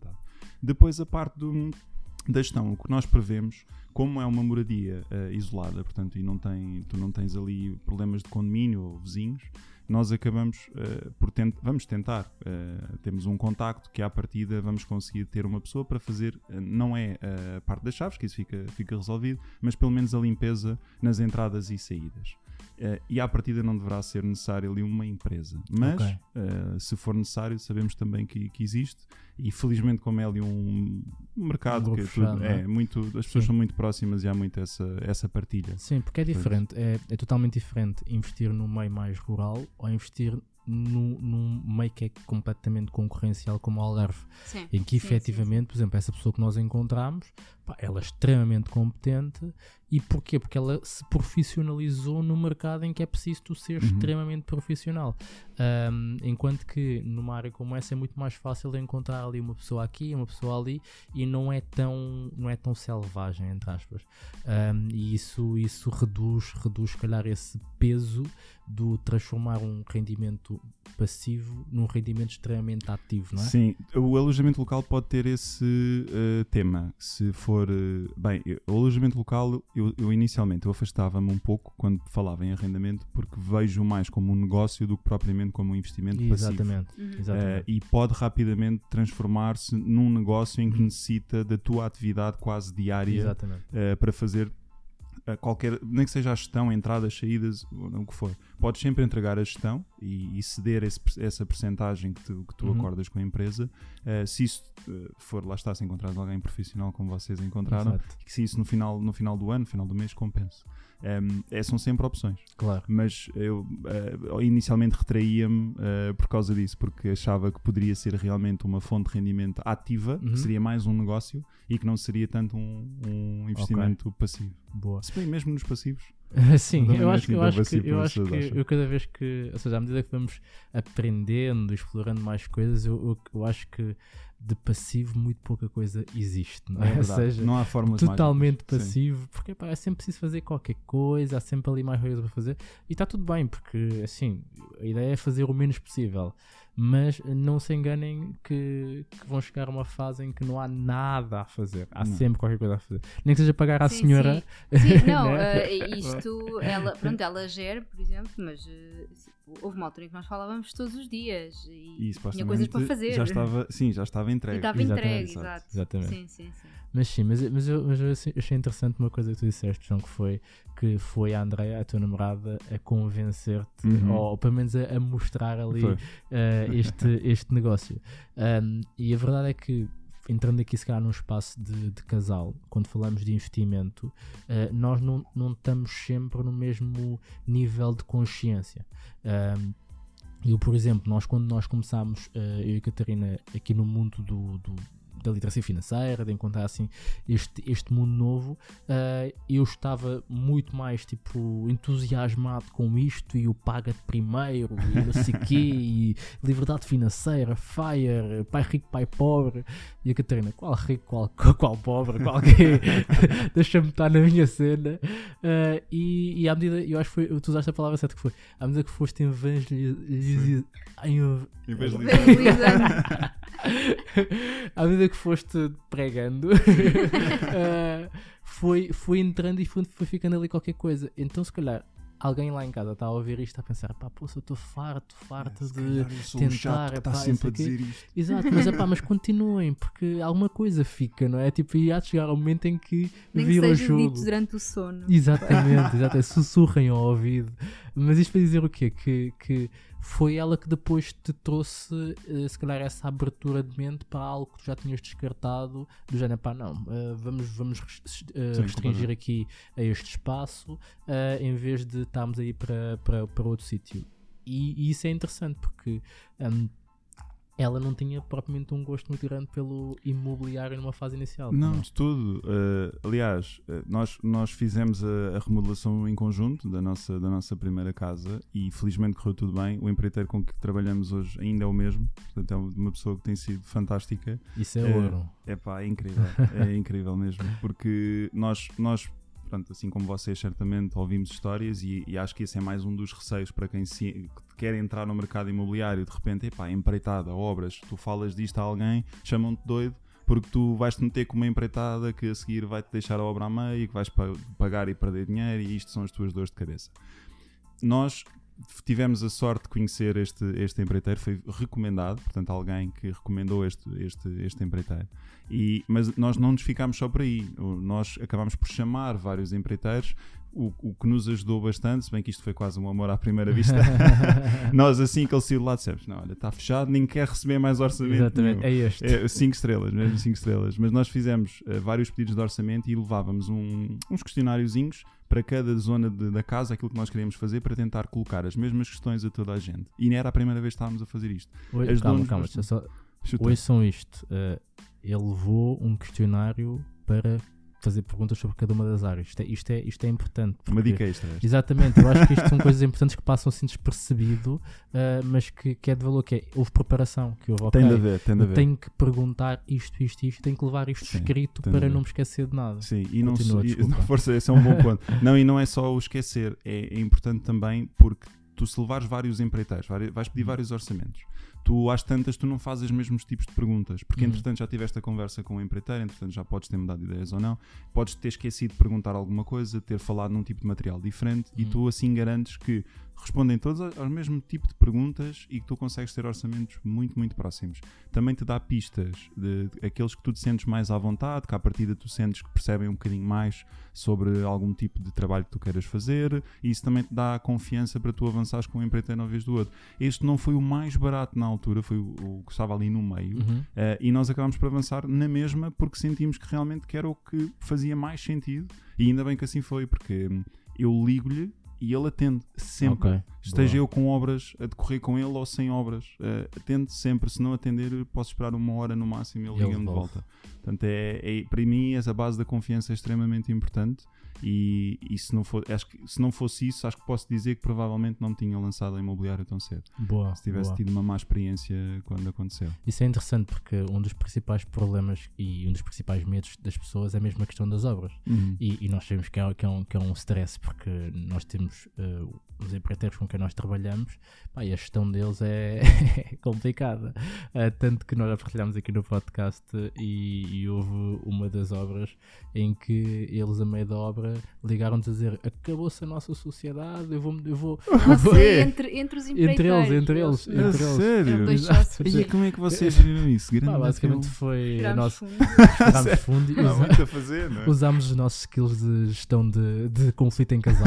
S3: Depois a parte do, da gestão. O que nós prevemos, como é uma moradia uh, isolada, portanto, e não tem, tu não tens ali problemas de condomínio ou vizinhos, nós acabamos uh, por tent vamos tentar. Uh, temos um contacto que à partida vamos conseguir ter uma pessoa para fazer, não é a parte das chaves, que isso fica, fica resolvido, mas pelo menos a limpeza nas entradas e saídas. Uh, e à partida não deverá ser necessário ali uma empresa. Mas, okay. uh, se for necessário, sabemos também que, que, existe. E felizmente, como é ali um mercado um que fechado, tudo, é, é, muito, as pessoas Sim. são muito próximas e há muito essa, essa partilha.
S2: Sim, porque é diferente, é, é totalmente diferente investir no meio mais rural ou investir num, num meio que é completamente concorrencial como o Algarve, sim, em que efetivamente, sim, sim. por exemplo, essa pessoa que nós encontramos, pá, ela é extremamente competente e porquê? Porque ela se profissionalizou no mercado em que é preciso tu ser uhum. extremamente profissional. Um, enquanto que numa área como essa é muito mais fácil encontrar ali uma pessoa aqui, uma pessoa ali e não é tão, não é tão selvagem, entre aspas. Um, e isso, isso reduz, reduz, se calhar, esse peso do transformar um rendimento passivo num rendimento extremamente ativo, não é?
S3: Sim, o alojamento local pode ter esse uh, tema. Se for. Uh, bem, o alojamento local, eu, eu inicialmente eu afastava-me um pouco quando falava em arrendamento, porque vejo mais como um negócio do que propriamente como um investimento
S2: Exatamente.
S3: passivo. Exatamente. Uh, e pode rapidamente transformar-se num negócio em que uhum. necessita da tua atividade quase diária para fazer qualquer, nem que seja a gestão, entradas, saídas, o que for. Podes sempre entregar a gestão e, e ceder esse, essa percentagem que tu, que tu uhum. acordas com a empresa. Uh, se isso uh, for, lá está, se encontrares alguém profissional como vocês encontraram, Exato. que se isso no final, no final do ano, no final do mês, compensa. Um, é, são sempre opções.
S2: Claro.
S3: Mas eu uh, inicialmente retraía-me uh, por causa disso, porque achava que poderia ser realmente uma fonte de rendimento ativa, uhum. que seria mais um negócio e que não seria tanto um, um investimento okay. passivo.
S2: Boa.
S3: Se bem mesmo nos passivos. (laughs)
S2: Sim, eu acho, que, eu acho que, eu acho que eu cada vez que, ou seja, à medida que vamos aprendendo, explorando mais coisas, eu, eu, eu acho que de passivo muito pouca coisa existe, não é? é Ou seja,
S3: não há formas
S2: totalmente mágicas. passivo, Sim. porque pá, é sempre preciso fazer qualquer coisa, há sempre ali mais coisas para fazer e está tudo bem, porque assim, a ideia é fazer o menos possível mas não se enganem que, que, vão chegar a uma fase em que não há nada a fazer. Há não. sempre qualquer coisa a fazer. Nem que seja pagar à sim, senhora.
S1: Sim, sim não, (laughs) né? uh, isto, ela, pronto, ela gera, por exemplo, mas uh, houve uma altura em que nós falávamos todos os dias e, e tinha coisas para fazer.
S3: Já estava, sim, já estava entregue. E
S1: estava entregue, exato.
S2: Exatamente.
S1: Sim, sim, sim.
S2: Mas sim, mas, mas, eu, mas eu achei interessante uma coisa que tu disseste, João, que foi que foi a Andrea, a tua namorada, a convencer-te, uhum. ou, ou, pelo menos a, a mostrar ali uh, este, este negócio. Um, e a verdade é que entrando aqui se calhar num espaço de, de casal, quando falamos de investimento, uh, nós não, não estamos sempre no mesmo nível de consciência. Um, eu, por exemplo, nós quando nós começámos, uh, eu e a Catarina, aqui no mundo do, do da literacia financeira, de encontrar assim este, este mundo novo, uh, eu estava muito mais tipo entusiasmado com isto e o paga de primeiro e não sei quê, (laughs) e liberdade financeira, fire, pai rico, pai pobre. E a Catarina, qual rico, qual, (laughs) qual pobre, qual que (laughs) Deixa-me estar na minha cena. Uh, e, e à medida, eu acho que foi, tu usaste a palavra certa que foi, à medida que foste evangelizando.
S3: Evangelizando. (laughs)
S2: à medida que foste pregando, uh, (laughs) foi, foi entrando e foi, foi ficando ali qualquer coisa. Então, se calhar, alguém lá em casa está a ouvir isto está a pensar, pá, pô, eu estou farto, farto é, de tentar,
S3: está sempre a dizer isto.
S2: Exato, mas, epá, mas continuem, porque alguma coisa fica, não é? Tipo, e há de chegar um momento em que
S1: Nem
S2: vira
S1: que
S2: o jogo.
S1: Dito durante o sono.
S2: Exatamente, exatamente, sussurrem ao ouvido. Mas isto para dizer o quê? Que, que foi ela que depois te trouxe, uh, se calhar, essa abertura de mente para algo que tu já tinhas descartado, do género, pá, não, uh, vamos, vamos uh, restringir aqui a este espaço, em vez de estarmos aí para, para, para outro sítio. E, e, isso é interessante porque. Um, ela não tinha propriamente um gosto muito grande pelo imobiliário numa fase inicial.
S3: Não, não. de tudo. Uh, aliás, uh, nós, nós fizemos a, a, remodelação em conjunto da nossa, da nossa primeira casa e felizmente correu tudo bem. O empreiteiro com que trabalhamos hoje ainda é o mesmo, portanto é uma pessoa que tem sido fantástica.
S2: Isso é uh, ouro.
S3: É pá, é incrível, é (laughs) incrível mesmo, porque nós, nós Portanto, assim como vocês certamente ouvimos histórias e, e, acho que esse é mais um dos receios para quem se, quer entrar no mercado imobiliário, de repente, epá, empreitada, obras, tu falas disto a alguém, chamam-te doido, porque tu vais-te meter com uma empreitada que a seguir vai-te deixar a obra a meio, que vais pa- pagar e perder dinheiro, e isto são as tuas dores de cabeça. Nós tivemos a sorte de conhecer este, este empreiteiro, foi recomendado, portanto, alguém que recomendou este, este, este empreiteiro. E, mas nós não nos ficámos só por aí, nós acabámos por chamar vários empreiteiros, o, o que nos ajudou bastante, se bem que isto foi quase um amor à primeira vista. (laughs) nós, assim que ele saiu de lá, dissemos: Não, olha, está fechado, nem quer receber mais orçamento.
S2: Exatamente,
S3: nenhum."
S2: é este.
S3: É, cinco estrelas, mesmo cinco estrelas. Mas nós fizemos eh, vários pedidos de orçamento e levávamos um- uns questionáriozinhos para cada zona de- da casa, aquilo que nós queríamos fazer, para tentar colocar as mesmas questões a toda a gente. E não era a primeira vez que estávamos a fazer isto.
S2: Oi,
S3: as
S2: calma, calma, só.
S3: Chuta.
S2: Ouçam isto. eh, ele levou um questionário para fazer perguntas sobre cada uma das áreas. Isto é, isto é, isto é importante.
S3: Uma
S2: porque-
S3: dica extra.
S2: Exatamente, eu acho que isto são (laughs) coisas importantes que passam assim despercebido, eh, mas que, que é de valor, que é, houve preparação, que houve,
S3: Tem
S2: ok,
S3: de haver, tem de haver.
S2: tenho que perguntar isto, isto, isto, tenho que levar isto
S3: Sim,
S2: escrito
S3: tem
S2: para não me esquecer de nada.
S3: Sim, e não,
S2: Continua,
S3: e- (laughs) não força, esse é um bom ponto. não, e não é só o esquecer, é, é importante também porque tu se levares vários empreiteiros, vais
S2: Uhum.
S3: pedir vários orçamentos. Tu, às tantas, tu não fazes os mesmos tipos de perguntas, porque
S2: Uhum.
S3: entretanto já tiveste a conversa com o empreiteiro, entretanto já podes ter mudado de ideias ou não, podes ter esquecido de perguntar alguma coisa, ter falado num tipo de material diferente e
S2: Uhum.
S3: tu assim garantes que respondem todos ao mesmo tipo de perguntas e que tu consegues ter orçamentos muito, muito próximos. Também te dá pistas de, de aqueles que tu te sentes mais à vontade, que à partida tu sentes que percebem um bocadinho mais sobre algum tipo de trabalho que tu queiras fazer, e isso também te dá confiança para tu avançares com um empreiteiro uma vez do outro. Este não foi o mais barato na altura, foi o, o que estava ali no meio,
S2: Uhum.
S3: eh, e nós acabámos por avançar na mesma porque sentimos que realmente que era o que fazia mais sentido, e ainda bem que assim foi, porque hum, eu ligo-lhe e ele atende sempre.
S2: Ok,
S3: Esteja
S2: boa.
S3: eu com obras a decorrer com ele ou sem obras, eh, atende sempre. Se não atender, posso esperar uma hora no máximo e ele liga-me de volta. Portanto, é, é- para mim, essa base da confiança é extremamente importante. E, e se, não for, acho que, se não fosse isso, acho que posso dizer que provavelmente não me tinha lançado a imobiliário tão cedo.
S2: Boa,
S3: Se tivesse
S2: boa.
S3: tido uma má experiência quando aconteceu.
S2: Isso é interessante porque um dos principais problemas e um dos principais medos das pessoas é mesmo a questão das obras. E, e nós sabemos que é, que, é um, que é um stress porque nós temos eh, os empreiteiros com quem nós trabalhamos pá, e a gestão deles é, (laughs) complicada. Eh, tanto que nós já partilhámos aqui no podcast e, e houve uma das obras em que eles, a meio da obra, ligaram-nos a dizer: Acabou-se a nossa sociedade, eu vou. Eu vou (laughs)
S1: Ah,
S3: foi (laughs)
S1: entre, entre os
S2: entre
S1: empreiteiros.
S2: eles, entre eles.
S1: Eles-
S2: Entre eles.
S3: sério?
S1: Eram dois (laughs)
S2: Exato.
S1: sócios.
S3: E como é que vocês geriram isso? Grande
S2: Pá, basicamente
S3: filme.
S2: foi a nossa.
S1: fundo.
S2: Tirámos fundo
S3: Não
S2: usa-
S3: muito a fazer, não é?
S2: usámos os nossos skills de gestão de, de conflito em casal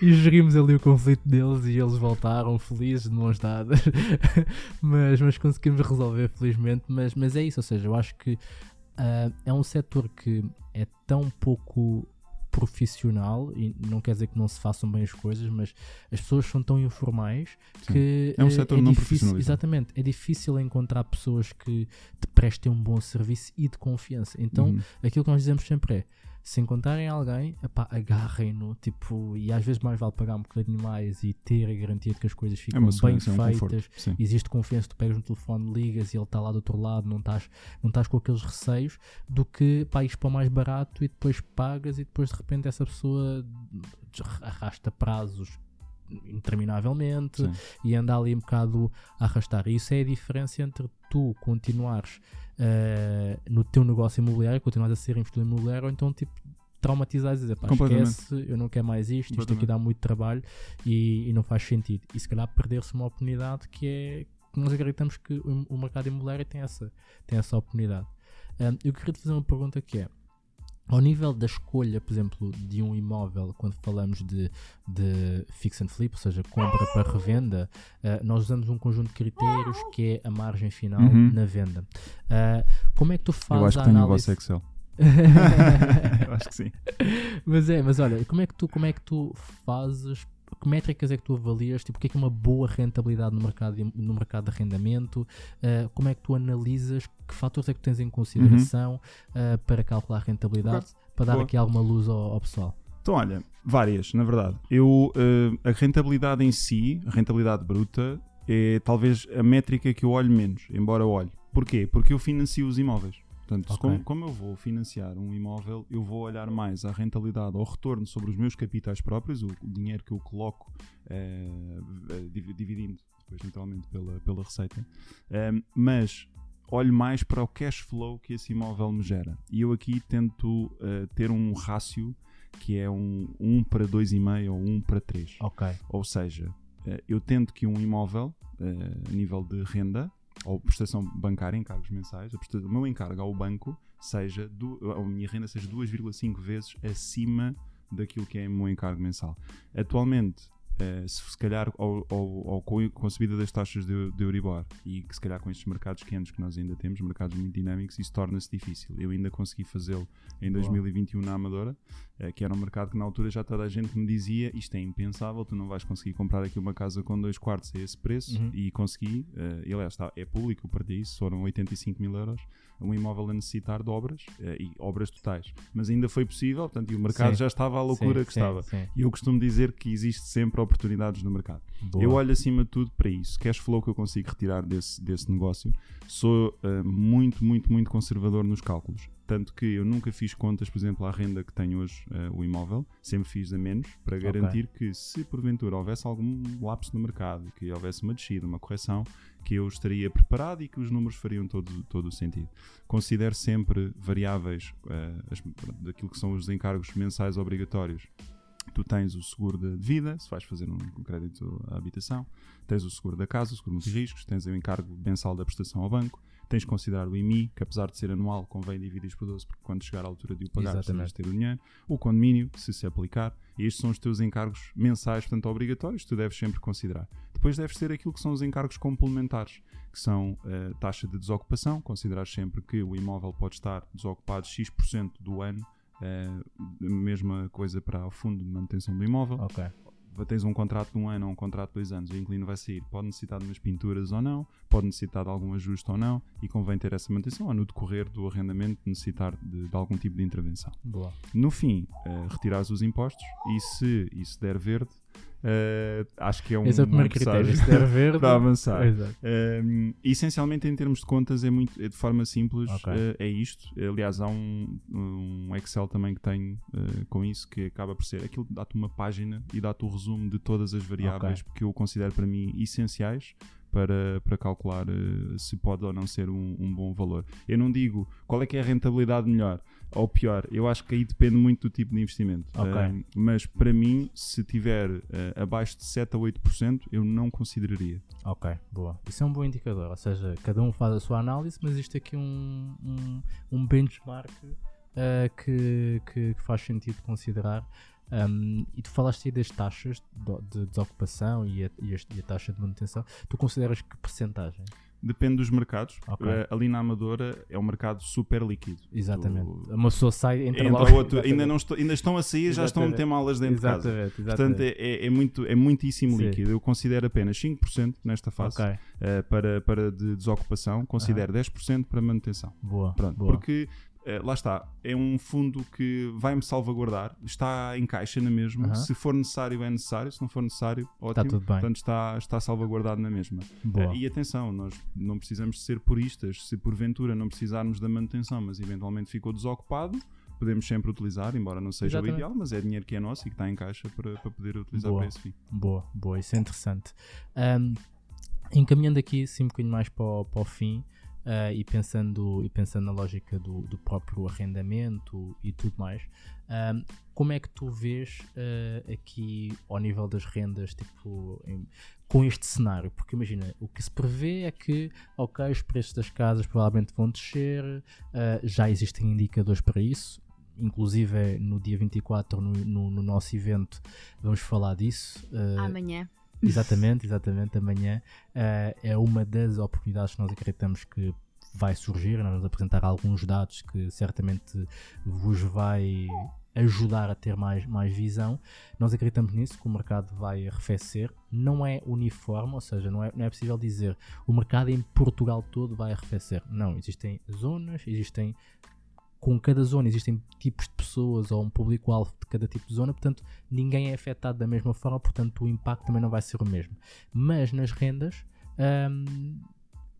S2: e gerimos ali o conflito deles e eles voltaram felizes, de mãos dadas, mas, mas conseguimos resolver felizmente. Mas, mas é isso, ou seja, eu acho que ah, é um setor que é tão pouco profissional e não quer dizer que não se façam bem as coisas, mas as pessoas são tão informais
S3: Sim.
S2: que
S3: É um setor não
S2: difícil, exatamente, é difícil encontrar pessoas que te prestem um bom serviço e de confiança. Então,
S3: Uhum.
S2: aquilo que nós dizemos sempre é se encontrarem alguém, epá, agarrem-no, tipo, e às vezes mais vale pagar um bocadinho mais e ter a garantia de que as coisas
S3: é
S2: ficam
S3: uma
S2: bem
S3: segurança, é um
S2: feitas. Existe confiança, tu pegas no telefone, ligas e ele está lá do outro lado, não estás, não com aqueles receios do que pá, ires para o mais barato e depois pagas e depois de repente essa pessoa arrasta prazos interminavelmente
S3: Sim.
S2: e anda ali um bocado a arrastar. E isso é a diferença entre tu continuares eh, no teu negócio imobiliário, continuares a ser investidor imobiliário, ou então tipo traumatizares e dizer, pá, esquece, eu não quero mais isto, isto aqui dá muito trabalho e, e não faz sentido. E se calhar perder-se uma oportunidade que é que nós acreditamos que o, o mercado imobiliário tem essa, tem essa oportunidade. Ahm, eu queria te fazer uma pergunta que é ao nível da escolha, por exemplo, de um imóvel, quando falamos de, de fix and flip, ou seja, compra para revenda, ah, nós usamos um conjunto de critérios que é a margem final
S3: Uhum.
S2: na venda. Ah, como é que tu fazes
S3: Eu acho que tenho o
S2: análise?
S3: vosso Excel. (laughs) Eu acho que sim.
S2: mas é, mas olha, como é que tu, como é que tu fazes? Que métricas é que tu avalias? Tipo, o que é que é uma boa rentabilidade no mercado, de- no mercado de arrendamento? Ah, como é que tu analisas? Que fatores é que tens em consideração ah, para calcular a rentabilidade? Para dar
S3: Boa.
S2: aqui alguma luz ao, ao pessoal.
S3: Então, olha, várias, na verdade. Eu, eh, a rentabilidade em si, a rentabilidade bruta, é talvez a métrica que eu olho menos, embora olhe. Porquê? Porque eu financio os imóveis. Portanto, se
S2: Ok.
S3: como, como eu vou financiar um imóvel, eu vou olhar mais à rentabilidade, ao retorno sobre os meus capitais próprios, o, o dinheiro que eu coloco, eh, eh, divi- dividindo depois naturalmente pela, pela receita. Ehm, mas olho mais para o cash flow que esse imóvel me gera. E eu aqui tento uh, ter um rácio que é um 1 para 2,5 ou 1 para 3.
S2: Ok.
S3: Ou seja, uh, eu tento que um imóvel, uh, a nível de renda, ou prestação bancária, encargos mensais, o meu encargo ao banco seja, do, a minha renda seja 2,5 vezes acima daquilo que é o meu encargo mensal. Atualmente, Uh, se, se calhar ao, ao, ao, com a subida das taxas de, de Euribor e que se calhar com estes mercados quentes que nós ainda temos, mercados muito dinâmicos, isso torna-se difícil. Eu ainda consegui fazê-lo em 2021 na Amadora, uh, que era um mercado que na altura já toda a gente me dizia isto é impensável, tu não vais conseguir comprar aqui uma casa com dois quartos a esse preço uhum. e consegui, uh, e aliás está, é público, eu perdi isso, foram 85 mil euros, um imóvel a necessitar de obras e obras totais. Mas ainda foi possível, portanto, e o mercado sim. já estava à loucura sim, que sim, estava. E eu costumo dizer que existe sempre oportunidades no mercado. Boa. Eu olho acima de tudo para isso. Cash flow que eu consigo retirar desse, desse negócio. Sou uh, muito, muito, muito conservador nos cálculos. Tanto que eu nunca fiz contas, por exemplo, à renda que tenho hoje uh, o imóvel, sempre fiz a menos, para garantir okay. que se porventura houvesse algum lapso no mercado, que houvesse uma descida, uma correção, que eu estaria preparado e que os números fariam todo, todo o sentido. Considero sempre variáveis uh, as, daquilo que são os encargos mensais obrigatórios tu tens o seguro de vida, se vais fazer um crédito à habitação, tens o seguro da casa, o seguro multirriscos, tens o encargo mensal da prestação ao banco, tens de considerar o IMI, que apesar de ser anual, convém dividir por 12, porque quando chegar à altura de o pagar, precisas ter o dinheiro, o condomínio, se se aplicar, e estes são os teus encargos mensais, portanto obrigatórios, tu deves sempre considerar. Depois deves ter aquilo que são os encargos complementares, que são a uh, taxa de desocupação, considerar sempre que o imóvel pode estar desocupado X% do ano, mesma coisa para o fundo de manutenção do imóvel.
S2: Ok.
S3: Tens um contrato de um ano ou um contrato de dois anos, o inquilino vai sair, pode necessitar de umas pinturas ou não, pode necessitar de algum ajuste ou não, e convém ter essa manutenção, ou no decorrer do arrendamento necessitar de, de algum tipo de intervenção.
S2: Boa.
S3: No fim, uh, retirares os impostos e se isso der verde, Uh, acho que é um
S2: Esse é o primeiro critério, se der verde
S3: para avançar. Uh, essencialmente, em termos de contas, é muito é de forma simples, okay. uh, é isto. Aliás, há um, um Excel também que tenho com isso que acaba por ser aquilo dá-te uma página e dá-te o resumo de todas as variáveis okay. que eu considero para mim essenciais para, para calcular uh, se pode ou não ser um, um, bom valor. Eu não digo qual é que é a rentabilidade melhor ou pior, eu acho que aí depende muito do tipo de investimento.
S2: Okay.
S3: Uh, mas para mim, se tiver uh, abaixo de 7 a 8%, eu não consideraria.
S2: Ok, boa. Isso é um bom indicador, ou seja, cada um faz a sua análise, mas existe aqui um, um, um benchmark que, que, que faz sentido considerar. Um, e tu falaste aí das taxas de, de desocupação e a, e, a, e a, taxa de manutenção. Tu consideras que percentagem?
S3: Depende dos mercados. Okay. Uh, ali na Amadora é um mercado super líquido.
S2: Exatamente. Tu... Uma pessoa sai, entra,
S3: entra logo. Outro, ainda, não estou, ainda estão a sair, exatamente. já estão a meter malas dentro exatamente, de casa. Exatamente. Portanto, é, é, é, muito, é muitíssimo Sim. líquido. Eu considero apenas 5% nesta fase okay. uh, para, para de desocupação, considero uhum. 10% para manutenção.
S2: Boa.
S3: Pronto,
S2: boa.
S3: Porque Uh, lá está, é um fundo que vai-me salvaguardar, está em caixa na mesma. Se for necessário, é necessário, se não for necessário, ótimo.
S2: Está tudo bem.
S3: Portanto, está, está salvaguardado na mesma.
S2: Uh,
S3: e atenção, nós não precisamos ser puristas. Se porventura não precisarmos da manutenção, mas eventualmente ficou desocupado, podemos sempre utilizar, embora não seja Exatamente. o ideal, mas é dinheiro que é nosso e que está em caixa para, para poder utilizar
S2: boa,
S3: para esse fim.
S2: Boa, boa, isso é interessante. Um, encaminhando aqui sim um bocadinho mais para o, para o fim, Uh, e, pensando, e pensando na lógica do, do próprio arrendamento e tudo mais, uh, como é que tu vês uh, aqui ao nível das rendas, tipo, em, com este cenário? Porque imagina, o que se prevê é que, ok, os preços das casas provavelmente vão descer, já existem indicadores para isso, inclusive no dia 24 no, no, no nosso evento vamos falar disso.
S1: Amanhã.
S2: Exatamente, exatamente. Amanhã uh, é uma das oportunidades que nós acreditamos que vai surgir. Nós vamos apresentar alguns dados que certamente vos vai ajudar a ter mais, mais visão. Nós acreditamos nisso, que o mercado vai arrefecer. Não é uniforme, ou seja, não é, não é possível dizer o mercado em Portugal todo vai arrefecer. Não, existem zonas, existem com cada zona existem tipos de pessoas ou um público-alvo de cada tipo de zona, portanto ninguém é afetado da mesma forma, portanto o impacto também não vai ser o mesmo. Mas nas rendas, hum,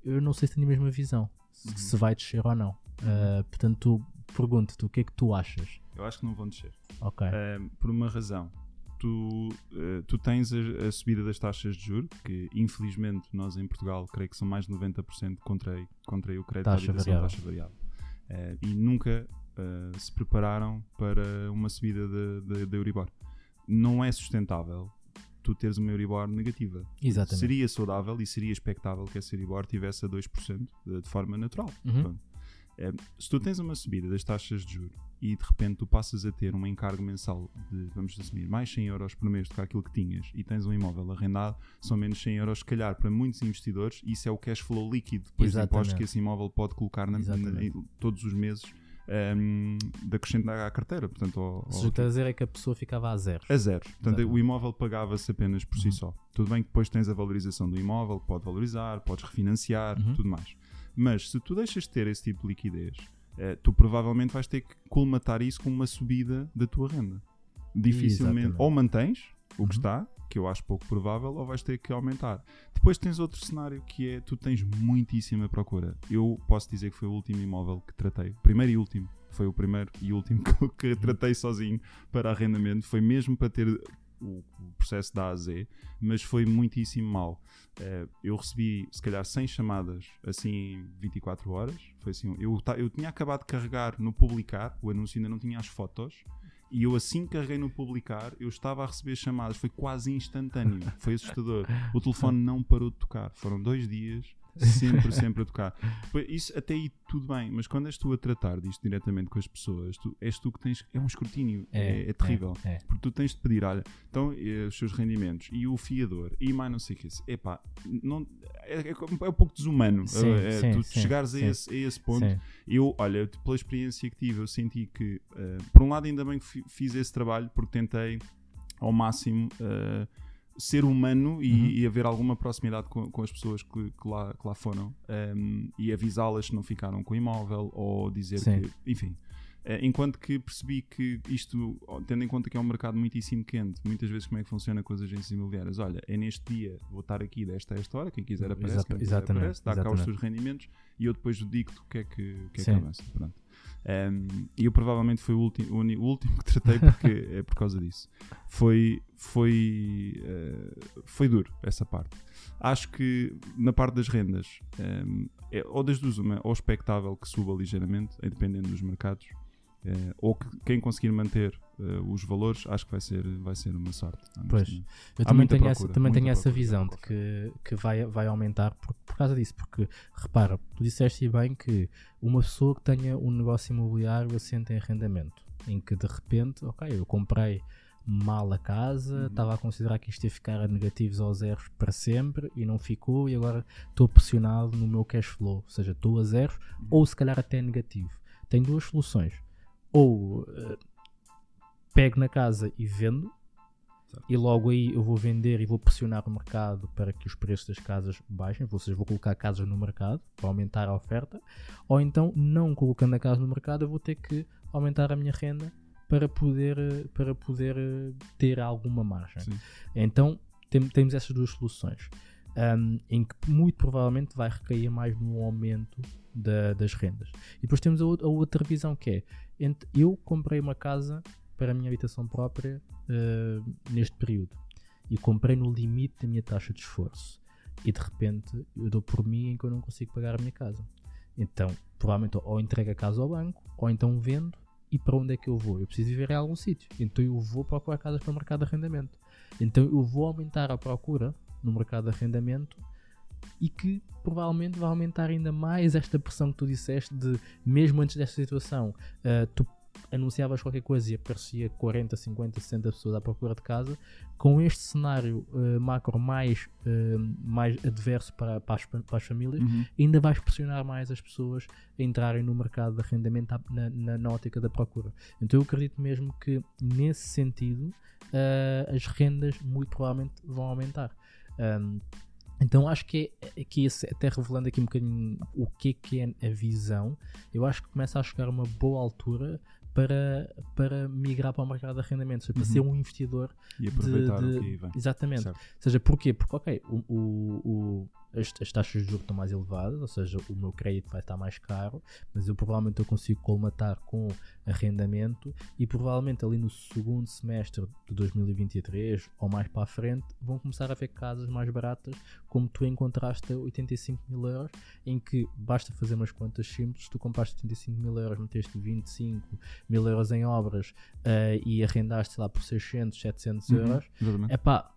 S2: eu não sei se tenho a mesma visão, uhum. se vai descer ou não. Uh, portanto, pergunto-te o que é que tu achas?
S3: Eu acho que não vão descer.
S2: Ok.
S3: Uh, por uma razão. tu, eh, tu tens a, a subida das taxas de juros, que infelizmente nós em Portugal creio que são mais de 90% contra, contra o crédito
S2: Taxa
S3: à habitação,
S2: variável.
S3: taxa variável. Eh, e nunca eh, se prepararam para uma subida da- Euribor. Não é sustentável tu teres uma Euribor negativa.
S2: Exatamente.
S3: Seria saudável e seria expectável que essa Euribor tivesse a 2% de, de forma natural.
S2: Uhum.
S3: Eh, se tu tens uma subida das taxas de juros e de repente tu passas a ter um encargo mensal de, vamos assumir, mais 100 euros por mês do que aquilo que tinhas e tens um imóvel arrendado, são menos 100 euros, se calhar, para muitos investidores, isso é o cash flow líquido depois de
S2: Exatamente.
S3: impostos que esse imóvel pode colocar na- na- todos os meses ehm, de acrescentar à carteira. Portanto, ao- ao-
S2: seja, o que dizer é que a pessoa ficava a zero.
S3: a zero. Portanto,
S2: Exatamente.
S3: o imóvel pagava-se apenas por si
S2: Uhum.
S3: só. Tudo bem que depois tens a valorização do imóvel, que pode valorizar, podes refinanciar,
S2: Uhum.
S3: tudo mais. Mas se tu deixas de ter esse tipo de liquidez, eh, tu provavelmente vais ter que colmatar isso com uma subida da tua renda. Dificilmente.
S2: Exatamente.
S3: Ou mantens o que
S2: Uhum.
S3: está, que eu acho pouco provável, ou vais ter que aumentar. Depois tens outro cenário que é tu tens muitíssima procura. Eu posso dizer que foi o último imóvel que tratei, primeiro e último. Foi o primeiro e último (laughs) que, que tratei sozinho para arrendamento. Foi mesmo para ter o, o processo da AZ, mas foi muitíssimo mal. Eh, eu recebi, se calhar, 100 chamadas assim em 24 horas. Foi assim, eu, eu tinha acabado de carregar no publicar, o anúncio ainda não tinha as fotos. E eu assim que carreguei no publicar, eu estava a receber chamadas, foi quase instantâneo, foi assustador. O telefone não parou de tocar, foram dois dias, sempre, sempre a tocar. Isso até aí tudo bem, mas quando és tu a tratar disto diretamente com as pessoas, tu, és tu que tens, é um escrutínio, é, é terrível.
S2: É, é.
S3: Porque tu tens de pedir, olha, então eh, os seus rendimentos e o fiador e mais não sei o que. Epá, não, é, é, é um pouco desumano
S2: Sim,
S3: eh,
S2: sim,
S3: tu
S2: sim,
S3: chegares. A, esse, a esse ponto. Eu, olha, pela experiência que tive, eu senti que, eh, por um lado, ainda bem que fi- fiz esse trabalho porque tentei ao máximo eh, ser humano e,
S2: Uhum.
S3: e haver alguma proximidade com, com as pessoas que, que lá, que lá foram ehm, e avisá-las se não ficaram com o imóvel ou dizer
S2: Sim.
S3: que, enfim. Eh, enquanto que percebi que isto, tendo em conta que é um mercado muitíssimo quente, muitas vezes como é que funciona com as agências imobiliárias? Olha, é neste dia, vou estar aqui desta a esta hora, quem quiser aparece,
S2: Exata-
S3: quem quiser
S2: exatamente,
S3: aparece, dá cá os
S2: exatamente.
S3: seus rendimentos e eu depois digo-te o que é que, o que, é que avança. Pronto. Um, e eu provavelmente fui o, o último que tratei porque (laughs) é por causa disso. Foi, foi, eh, foi duro essa parte. Acho que na parte das rendas, um, é, ou das duas, uma, ou expectável que suba ligeiramente, dependendo dos mercados, eh, ou que quem conseguir manter eh, os valores, acho que vai ser, vai ser uma sorte.
S2: Pois. Eu
S3: Há
S2: também tenho essa,
S3: procura,
S2: também
S3: muita
S2: tenho essa visão
S3: muita
S2: de que, que vai, vai aumentar por, por causa disso. Porque, repara, tu disseste bem que uma pessoa que tenha um negócio imobiliário assenta em arrendamento, em que de repente, ok, eu comprei mal a casa,
S3: Uhum.
S2: estava a considerar que isto ia ficar a negativos ou zeros para sempre e não ficou, e agora estou pressionado no meu cash flow, ou seja, estou a zeros
S3: Uhum.
S2: ou se calhar até negativo. Tenho duas soluções. Ou eh, pego na casa e vendo, e logo aí eu vou vender e vou pressionar o mercado para que os preços das casas baixem, ou seja, vou colocar casas no mercado para aumentar a oferta, ou então não colocando a casa no mercado eu vou ter que aumentar a minha renda para poder, eh, para poder eh, ter alguma margem.
S3: Sim.
S2: Então tem- temos essas duas soluções, ahm, em que muito provavelmente vai recair mais no aumento da- das rendas. E depois temos a, a outra visão que é, eu comprei uma casa para a minha habitação própria eh, neste período e comprei no limite da minha taxa de esforço e de repente eu dou por mim em que eu não consigo pagar a minha casa. Então, provavelmente ou entrego a casa ao banco ou então vendo e para onde é que eu vou? Eu preciso viver em algum sítio. Então eu vou procurar casas para o mercado de arrendamento. Então eu vou aumentar a procura no mercado de arrendamento e que provavelmente vai aumentar ainda mais esta pressão que tu disseste de mesmo antes desta situação, ah, tu anunciavas qualquer coisa e aparecia 40, 50, 60 pessoas à procura de casa, com este cenário ah, macro mais, ah, mais adverso para, para, as, para as famílias,
S3: Uhum.
S2: ainda vais pressionar mais as pessoas a entrarem no mercado de arrendamento na, na, na ótica da procura. Então eu acredito mesmo que nesse sentido ah, as rendas muito provavelmente vão aumentar. Ahm, então acho que é, é que esse, até revelando aqui um bocadinho o que é que é a visão, eu acho que começa a chegar uma boa altura para, para migrar para o mercado de arrendamentos, para
S3: Uhum.
S2: ser um investidor
S3: E aproveitar
S2: de-
S3: o que aí vem.
S2: Exatamente.
S3: Certo.
S2: Ou seja, porquê? Porque, ok, o, o, o- as, as taxas de juros estão mais elevadas, ou seja, o meu crédito vai estar mais caro, mas eu provavelmente eu consigo colmatar com arrendamento e provavelmente ali no segundo semestre de 2023 ou mais para a frente vão começar a ver casas mais baratas, como tu encontraste a 85 mil euros, em que basta fazer umas contas simples, tu compraste 85 mil euros, meteste 25 mil euros em obras uh, e arrendaste lá por 600, 700 euros,
S3: Uhum,
S2: é pá.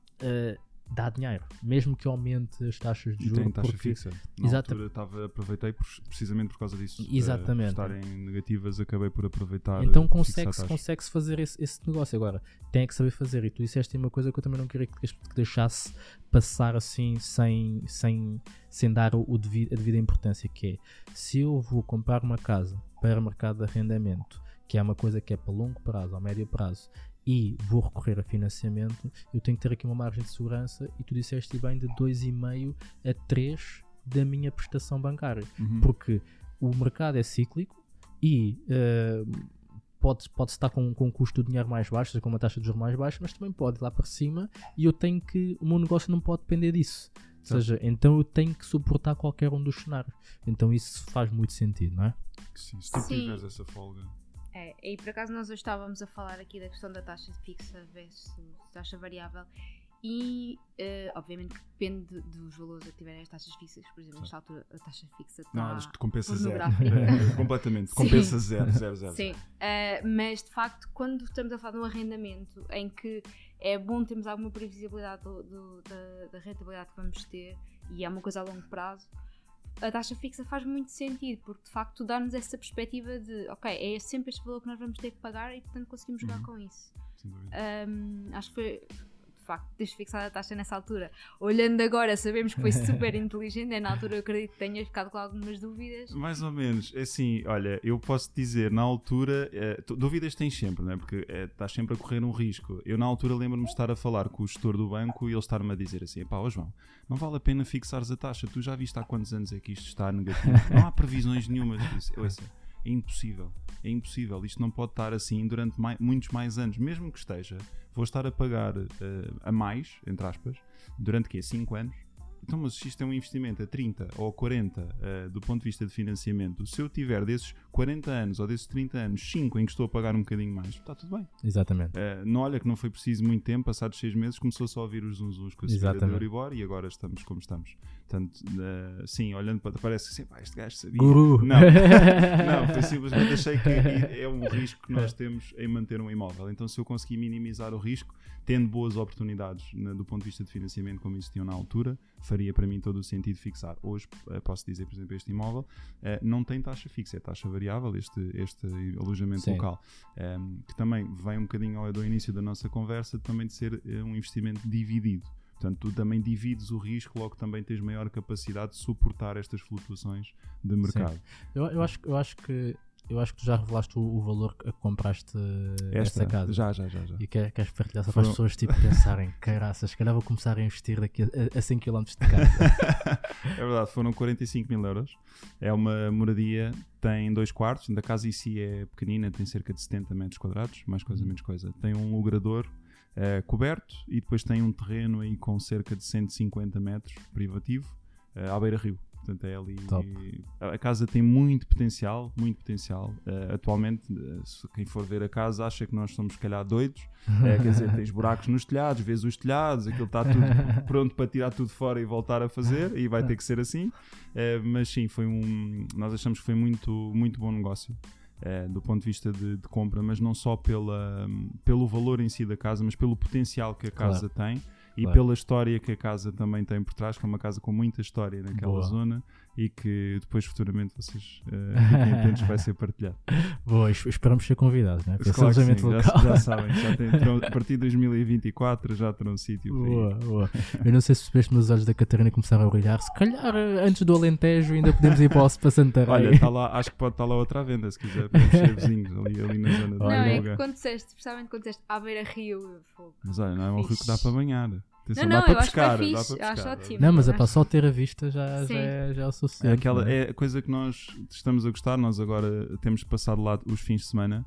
S2: Dá dinheiro, mesmo que aumente as taxas de
S3: E tem
S2: juros.
S3: taxa
S2: porque-
S3: fixa. Na
S2: Exata-
S3: altura estava, aproveitei precisamente por causa disso.
S2: Exatamente.
S3: Por estarem negativas, acabei por aproveitar.
S2: Então
S3: eh,
S2: consegue-se
S3: a
S2: consegue fazer esse, esse negócio. Agora, tem que saber fazer. E tu disseste uma coisa que eu também não queria que, que deixasse passar assim sem, sem, sem dar o, o devi- a devida importância, que é se eu vou comprar uma casa para mercado de arrendamento, que é uma coisa que é para longo prazo ou médio prazo, e vou recorrer a financiamento, eu tenho que ter aqui uma margem de segurança e tu disseste bem de 2,5 a 3 da minha prestação bancária
S3: Uhum.
S2: porque o mercado é cíclico e eh, pode, pode estar com, com um custo de dinheiro mais baixo, ou seja, com uma taxa de juros mais baixa, mas também pode ir lá para cima e eu tenho que, o meu negócio não pode depender disso. Ou seja, então eu tenho que suportar qualquer um dos cenários. Então isso faz muito sentido, não é?
S3: Sim, se tu
S1: Sim.
S3: tiveres essa folga.
S1: É, e por acaso nós hoje estávamos a falar aqui da questão da taxa fixa versus taxa variável e eh, obviamente que depende de- dos valores a que tiverem as taxas fixas, por exemplo, nesta altura a taxa fixa está...
S3: Não, acho que compensa zero. (laughs) É, completamente. Compensa zero, zero, zero.
S1: Sim, eh, mas de facto, quando estamos a falar de um arrendamento em que é bom termos alguma previsibilidade do- do- da, da rentabilidade que vamos ter e é uma coisa a longo prazo, a taxa fixa faz muito sentido, porque de facto dá-nos essa perspectiva de, ok, é sempre este valor que nós vamos ter que pagar e portanto conseguimos jogar
S3: Uhum.
S1: com isso.
S3: Sem dúvida.
S1: Hum, acho que foi de facto teres fixado a taxa nessa altura. Olhando agora, sabemos que foi super inteligente. É na altura eu acredito que tenhas ficado com algumas dúvidas.
S3: Mais ou menos. É assim, olha, eu posso dizer, na altura, tu- dúvidas tens sempre, não é? Porque eh, estás sempre a correr um risco. Eu, na altura, lembro-me de estar a falar com o gestor do banco e ele estar-me a dizer assim: pá, João, não vale a pena fixares a taxa. Tu já viste há quantos anos é que isto está negativo? Não há previsões nenhumas. Eu disse, "Ouça, é impossível. É impossível. Isto não pode estar assim durante mai- muitos mais anos. Mesmo que esteja, vou estar a pagar eh, a mais, entre aspas, durante quê? 5 anos. Então, mas se isto é um investimento a 30 ou a 40 eh, do ponto de vista de financiamento, se eu tiver desses 40 anos ou desses 30 anos, 5 em que estou a pagar um bocadinho mais, está tudo bem.
S2: Exatamente.
S3: Eh, não olha que não foi preciso muito tempo, passados 6 meses começou só a ouvir os zunzuns com a subida do. Euribor e agora estamos como estamos. Portanto, eh, sim, olhando para parece assim, pá, este gajo sabia.
S2: Guru!
S3: Não, não, (laughs) foi simplesmente achei que (laughs) é um risco que nós temos em manter um imóvel. Então, se eu conseguir minimizar o risco, tendo boas oportunidades do ponto de vista de financiamento, como existiam na altura, faria para mim todo o sentido fixar. Hoje, eh, posso dizer, por exemplo, este imóvel eh, não tem taxa fixa, é taxa variável, este, este alojamento
S2: Sim.
S3: local, ehm, que também vem um bocadinho ao do início da nossa conversa, também de ser um investimento dividido. Portanto, tu também divides o risco, logo também tens maior capacidade de suportar estas flutuações de mercado.
S2: Eu, eu, acho, eu acho que eu acho que tu já revelaste o, o valor que compraste esta, casa.
S3: Já, já, já. já.
S2: E quer, queres partilhar só para as pessoas tipo, pensarem, (laughs) caraças, se calhar vou começar a investir daqui a, a 100 km de casa. (laughs)
S3: é verdade, foram 45 mil euros. É uma moradia, tem dois quartos. A casa em si é pequenina, tem cerca de 70 metros quadrados, mais coisa, menos coisa. Tem um logrador eh, coberto e depois tem um terreno aí com cerca de 150 metros privativo eh, à beira-rio. Portanto, é ali.
S2: Top.
S3: A casa tem muito potencial, muito potencial. Eh, atualmente, eh, se quem for ver a casa acha que nós somos, se calhar, doidos. Eh, (laughs) quer dizer, tens buracos nos telhados, vês os telhados, aquilo está tudo (laughs) pronto para tirar tudo fora e voltar a fazer, e vai ter que ser assim. Eh, mas sim, foi um. Nós achamos que foi muito, muito bom negócio. eh, do ponto de vista de, de compra, mas não só pela, pelo valor em si da casa, mas pelo potencial que a
S2: Claro.
S3: casa tem e
S2: Claro.
S3: pela história que a casa também tem por trás, que é uma casa com muita história naquela
S2: Boa.
S3: zona e que depois futuramente vocês eh, fiquem atentos, vai ser partilhado. (laughs)
S2: Boa, es- esperamos ser convidados, né? Para esse
S3: Claro que sim,
S2: alojamento
S3: já,
S2: local.
S3: já sabem, já tem, (laughs) terão- a partir de 2024 já terão sítio para ir.
S2: Boa, boa. Eu não sei se percebeste, mas os olhos da Catarina começaram a brilhar. Se calhar eh, antes do Alentejo ainda podemos ir para, o- para Santarém.
S3: Olha, tá lá, (laughs) acho que pode estar lá outra à venda se quiser, podemos ser vizinhos ali, ali na zona do
S2: Olha.
S1: não, é que quando disseste, especialmente quando disseste à beira-rio.
S3: Mas olha, não é um rio que dá para banhar. Atenção,
S1: Não,
S3: dá
S1: não,
S3: para
S1: eu acho
S3: pescar, dá para
S1: acho
S3: pescar.
S1: ótimo.
S2: Não, mas é para só ter a vista já, já, é, já é o
S3: É,
S2: suficiente.
S3: aquela,
S2: não é?
S3: é a coisa que nós estamos a gostar. Nós agora temos passado lá os fins de semana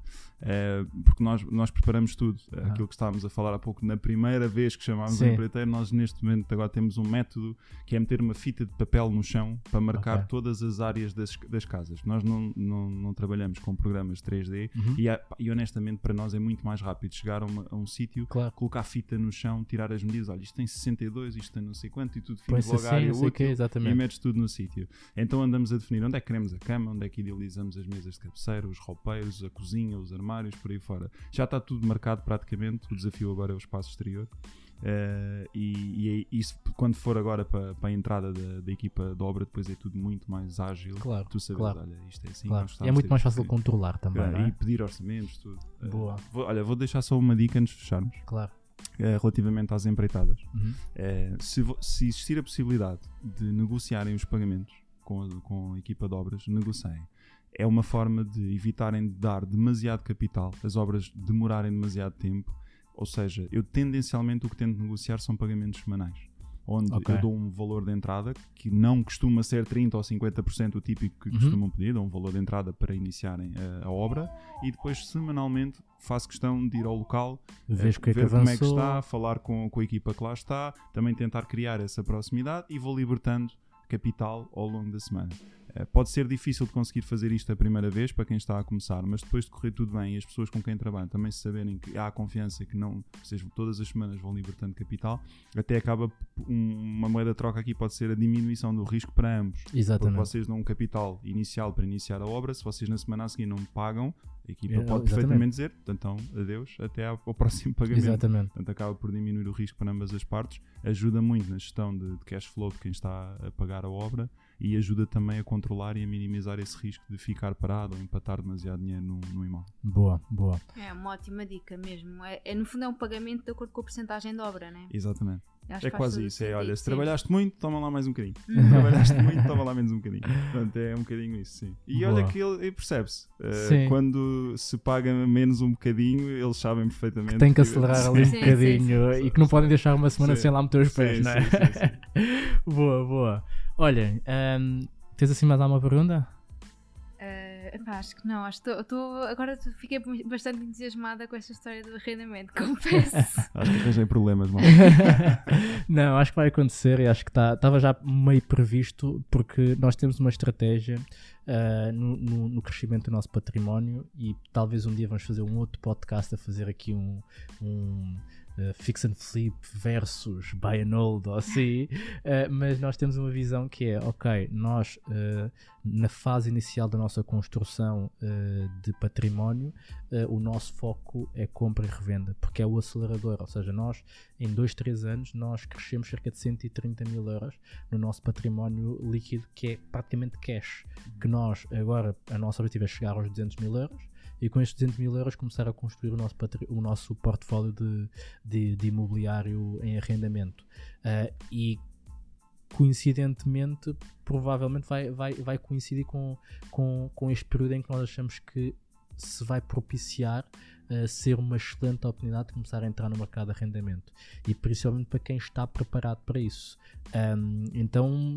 S3: porque nós, nós preparamos tudo. Eh,
S2: Ah.
S3: Aquilo que estávamos a falar há pouco, na primeira vez que chamámos o empreiteiro, nós neste momento agora temos um método que é meter uma fita de papel no chão para marcar
S2: Ok.
S3: todas as áreas das, das casas. Nós não, não, não trabalhamos com programas 3D
S2: Uhum.
S3: e, e honestamente para nós é muito mais rápido chegar a, uma- a um sítio,
S2: Claro.
S3: colocar a fita no chão, tirar as medidas. Olha, isto tem 62, isto tem não sei quanto e tudo fica logo
S2: assim,
S3: área útil e
S2: exatamente.
S3: metes tudo no sítio. Então andamos a definir onde é que queremos a cama, onde é que idealizamos as mesas de cabeceira, os roupeiros, a cozinha, os armários, por aí fora. Já está tudo marcado praticamente, o desafio agora é o espaço exterior. Eh, e, e é isso, quando for agora para, para a entrada da, da equipa de obra, depois é tudo muito mais ágil.
S2: Claro,
S3: Tu sabes,
S2: claro.
S3: olha, isto é assim.
S2: claro. é muito mais fácil controlar também, é?
S3: E pedir orçamentos, tudo. Eh,
S2: Boa.
S3: vou- olha, vou deixar só uma dica antes de fecharmos,
S2: Claro.
S3: eh, relativamente às empreitadas.
S2: Uhum.
S3: Se, se existir a possibilidade de negociarem os pagamentos com a, com a equipa de obras, negociem. É uma forma de evitarem de dar demasiado capital, as obras demorarem demasiado tempo. Ou seja, eu tendencialmente o que tento negociar são pagamentos semanais. Onde
S2: Ok.
S3: eu dou um valor de entrada que não costuma ser 30% ou 50% o típico que
S2: Uhum.
S3: costumam pedir, dou um valor de entrada para iniciarem a, a obra e depois semanalmente faço questão de ir ao local,
S2: Vês o que é que
S3: ver como é que
S2: avançou.
S3: está, falar com, com a equipa que lá está, também tentar criar essa proximidade e vou libertando capital ao longo da semana. Eh, Pode ser difícil de conseguir fazer isto a primeira vez para quem está a começar, mas depois de correr tudo bem e as pessoas com quem trabalham também se saberem que há confiança que não, vocês todas as semanas vão libertando capital, até acaba um- uma moeda de troca aqui pode ser a diminuição do risco para ambos. Porque
S2: Exatamente.
S3: vocês dão um capital inicial para iniciar a obra, se vocês na semana a seguir não pagam, a equipa
S2: É,
S3: pode
S2: exatamente.
S3: perfeitamente dizer, então adeus, até ao ao próximo (laughs) pagamento.
S2: Exatamente.
S3: Portanto, acaba por diminuir o risco para ambas as partes, ajuda muito na gestão de, de cash flow de quem está a pagar a obra e ajuda também a controlar e a minimizar esse risco de ficar parado ou empatar demasiado dinheiro no, no imóvel.
S2: Boa, boa.
S1: É uma ótima dica mesmo. É, é, no fundo é um pagamento de acordo com a porcentagem de obra, né?
S3: Exatamente.
S1: Acho
S3: é
S1: que
S3: quase isso. É, olha, se
S1: sim.
S3: trabalhaste muito, toma lá mais um bocadinho. (laughs)
S1: Uhum.
S3: trabalhaste muito, toma lá menos um bocadinho. Portanto, é um bocadinho isso, sim. E
S2: Boa.
S3: olha que ele, ele percebe-se. Uh,
S2: Sim.
S3: quando se paga menos um bocadinho, eles sabem perfeitamente.
S2: Que tem que acelerar (laughs) ali um
S1: Sim, sim,
S2: bocadinho
S3: sim.
S2: e que não podem deixar uma semana
S3: Sim.
S2: sem lá meter os
S3: Sim,
S2: pés, não é?
S3: sim, sim, (laughs)
S2: boa, boa. Olhem, ahm, tens assim mais alguma pergunta?
S1: Epá, acho que não, acho que tô- tô- agora fiquei bastante entusiasmada com esta história do arrendamento, (laughs) confesso. (laughs)
S3: Acho que arranjei problemas, mal. (laughs)
S2: não, acho que vai acontecer e acho que estava já meio previsto porque nós temos uma estratégia ah, no, no- no crescimento do nosso património e talvez um dia vamos fazer um outro podcast a fazer aqui um, um ah, fix and flip versus buy and hold ou assim, ah, (laughs) mas nós temos uma visão que é, ok, nós ah, na fase inicial da nossa construção de património eh, o nosso foco é compra e revenda, porque é o acelerador, ou seja, nós em 2, 3 anos nós crescemos cerca de 130 mil euros no nosso património líquido, que é praticamente cash, que nós agora, a nossa objetivo é chegar aos 200 mil euros, e com estes 200 mil euros começar a construir o nosso, o nosso portfólio de, de, de imobiliário em arrendamento. Eh, e coincidentemente, provavelmente vai, vai, vai coincidir com, com, com este período em que nós achamos que se vai propiciar uh, ser uma excelente oportunidade de começar a entrar no mercado de arrendamento e principalmente para quem está preparado para isso. Um, então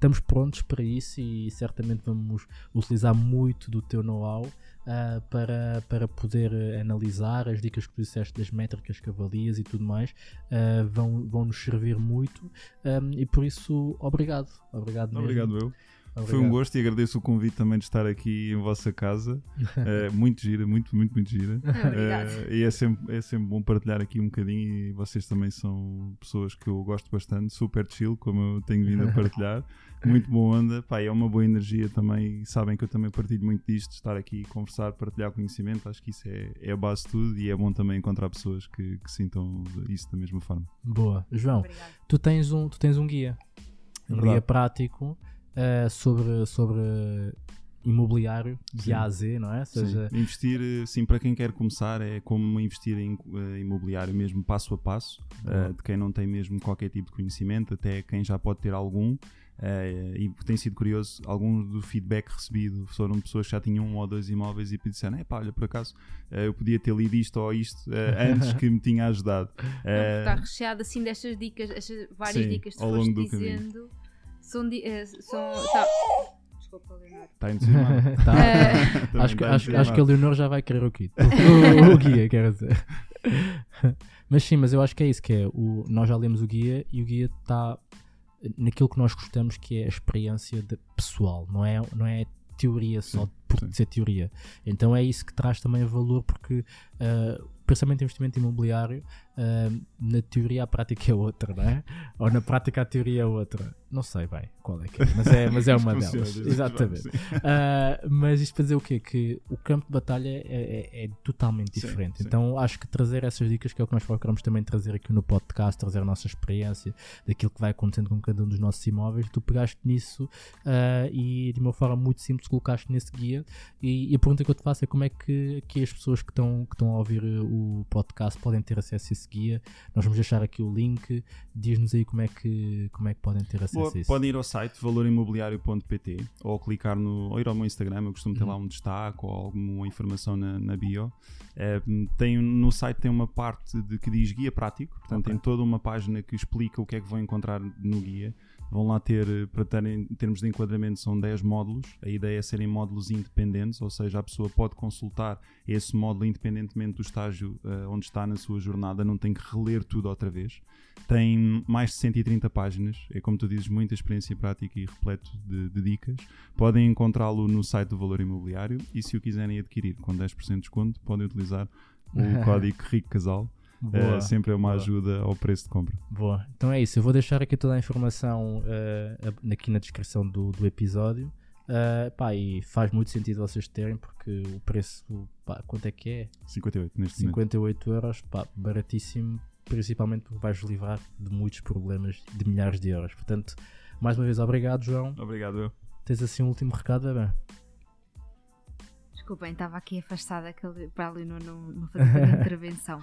S2: estamos prontos para isso e certamente vamos utilizar muito do teu know-how uh, para, para poder analisar as dicas que tu disseste das métricas que avalias e tudo mais uh, vão, vão nos servir muito um, e por isso obrigado obrigado mesmo.
S3: Obrigado, eu. Foi um
S2: Obrigado.
S3: gosto e agradeço o convite também de estar aqui em vossa casa. (laughs) Eh, muito gira, muito, muito, muito gira. Eh, e é sempre, é sempre bom partilhar aqui um bocadinho. E vocês também são pessoas que eu gosto bastante, super chill, como eu tenho vindo a (laughs) partilhar. muito boa onda, pá, é uma boa energia também. Sabem que eu também partilho muito disto, estar aqui, conversar, partilhar conhecimento. Acho que isso é, é a base de tudo e é bom também encontrar pessoas que, que sintam isso da mesma forma.
S2: boa João tu tens um, tu tens um guia. Um
S3: Verdade.
S2: guia prático eh, sobre, sobre imobiliário de
S3: Sim.
S2: A a Z, não é? Ou seja,
S3: Sim. Investir, eh, sim, para quem quer começar, é como investir em eh, imobiliário mesmo passo a passo, eh, de quem não tem mesmo qualquer tipo de conhecimento, até quem já pode ter algum. eh, e tem sido curioso, alguns do feedback recebido foram pessoas que já tinham um ou dois imóveis e disseram: é pá, olha, por acaso eh, eu podia ter lido isto ou isto eh, (laughs) antes que me tinha ajudado.
S1: Não, está recheado assim destas dicas, estas várias
S3: sim,
S1: dicas que tu foste
S3: longo do caminho.
S1: São, di- eh, são tá- Desculpa, Leonor.
S3: Está entusiasmado. (laughs)
S2: Tá.
S1: Eh,
S3: Também
S2: acho, que, acho, acho que a. Leonor já vai querer o kit. (laughs) O, o guia, quero dizer. (laughs) Mas sim, mas eu acho que é isso, que é o, nós já lemos o guia e o guia está naquilo que nós gostamos que é a experiência de pessoal, não é, não é teoria só
S3: Sim,
S2: por
S3: sim.
S2: ser teoria. Então é isso que traz também valor porque uh, pensamento em investimento imobiliário uh, na teoria a prática é outra, não é? Ou na prática a teoria é outra. Não sei bem qual é que é, mas é, mas é uma delas.
S3: sim,
S2: Exatamente.
S3: sim.
S2: Uh, mas isto para dizer o quê? Que o campo de batalha é, é- é totalmente
S3: Sim,
S2: diferente.
S3: sim.
S2: Então acho que trazer essas dicas, que é o que nós procuramos também trazer aqui no podcast, trazer a nossa experiência daquilo que vai acontecendo com cada um dos nossos imóveis, tu pegaste nisso uh, e de uma forma muito simples colocaste nesse guia. E, e a pergunta que eu te faço é como é que, que as pessoas que estão, que estão a ouvir o podcast podem ter acesso a esse guia? Nós vamos deixar aqui o link, diz-nos aí como é que, como é que podem ter acesso
S3: Boa,
S2: a isso.
S3: podem ir ao site valorimobiliário.pt ou clicar no, ou ir ao meu Instagram, eu costumo ter lá
S2: Uhum.
S3: um destaque ou alguma informação na, na bio. Eh, tem, no site tem uma parte de que diz guia prático, portanto
S2: Ok.
S3: tem toda uma página que explica o que é que vão encontrar no guia. Vão lá ter, eh, para terem, em termos de enquadramento, são 10 módulos. A ideia é serem módulos independentes, ou seja, a pessoa pode consultar esse módulo independentemente do estágio eh, onde está na sua jornada, não tem que reler tudo outra vez. Tem mais de 130 páginas, é como tu dizes, muita experiência prática e repleto de, de dicas. Podem encontrá-lo no site do Valor Imobiliário e se o quiserem adquirir com 10% de desconto, podem utilizar o (laughs) código Rico Casal.
S2: Boa.
S3: Eh, sempre é uma
S2: boa.
S3: ajuda ao preço de compra.
S2: Boa, então é isso. Eu vou deixar aqui toda a informação ab- aqui na descrição do, do episódio. Eh, pá, e faz muito sentido vocês terem, porque o preço, pá, quanto é que é?
S3: 58 neste momento.
S2: 58 euros, pá, baratíssimo, principalmente porque vais livrar de muitos problemas de milhares de euros. Portanto, mais uma vez, obrigado, João.
S3: Obrigado, eu.
S2: Tens assim um último recado, bebê?
S1: Desculpem, estava aqui afastada para ali não, não, não fazer (laughs) intervenção.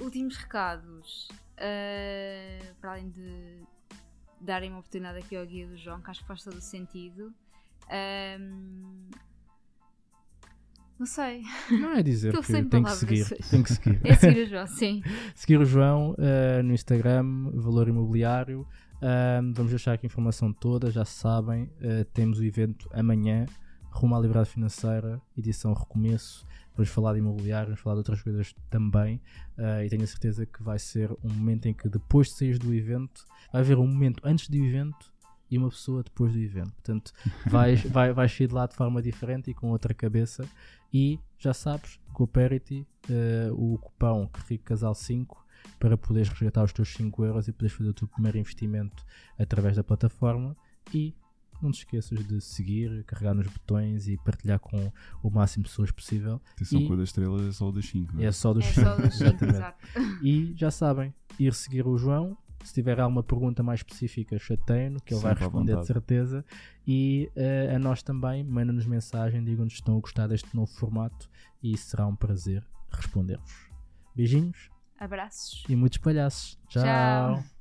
S1: Últimos recados. eh, para além de darem uma oportunidade aqui ao guia do João, que acho que faz todo o sentido. Ahm, não sei.
S2: Não é dizer (laughs) que tem que seguir. (laughs) Tem que seguir.
S1: É seguir o João, sim. (laughs)
S2: seguir o João eh, no Instagram, Valor Imobiliário. Ahm, vamos deixar aqui a informação toda, já sabem. eh, temos o evento amanhã, Rumo à Liberdade Financeira, edição Recomeço. Vamos falar de imobiliário, vamos falar de outras coisas também. eh, e tenho a certeza que vai ser um momento em que, depois de sair do evento, vai haver um momento antes do evento e uma pessoa depois do evento. Portanto, (laughs) vais, vai, vais sair de lá de forma diferente e com outra cabeça. E já sabes, GoParity, eh, o cupão que Rico Casal 5 para poderes resgatar os teus 5 euros e poderes fazer o teu primeiro investimento através da plataforma. E não te esqueças de seguir, carregar nos botões e partilhar com o máximo de pessoas possível.
S3: Atenção
S2: E-
S3: com a das estrelas é só o das 5.
S2: É só dos
S1: É só dos 5,
S2: Exatamente.
S1: exato. (laughs)
S2: E já sabem, ir seguir o João. Se tiver alguma pergunta mais específica, chateiem-no, que ele vai
S3: Sempre
S2: responder de certeza. E eh, a nós também, mandem-nos mensagem, digam-nos se estão a gostar deste novo formato e será um prazer responder-vos. Beijinhos
S1: Abraços.
S2: e muitos palhaços.
S1: Tchau.
S2: Tchau.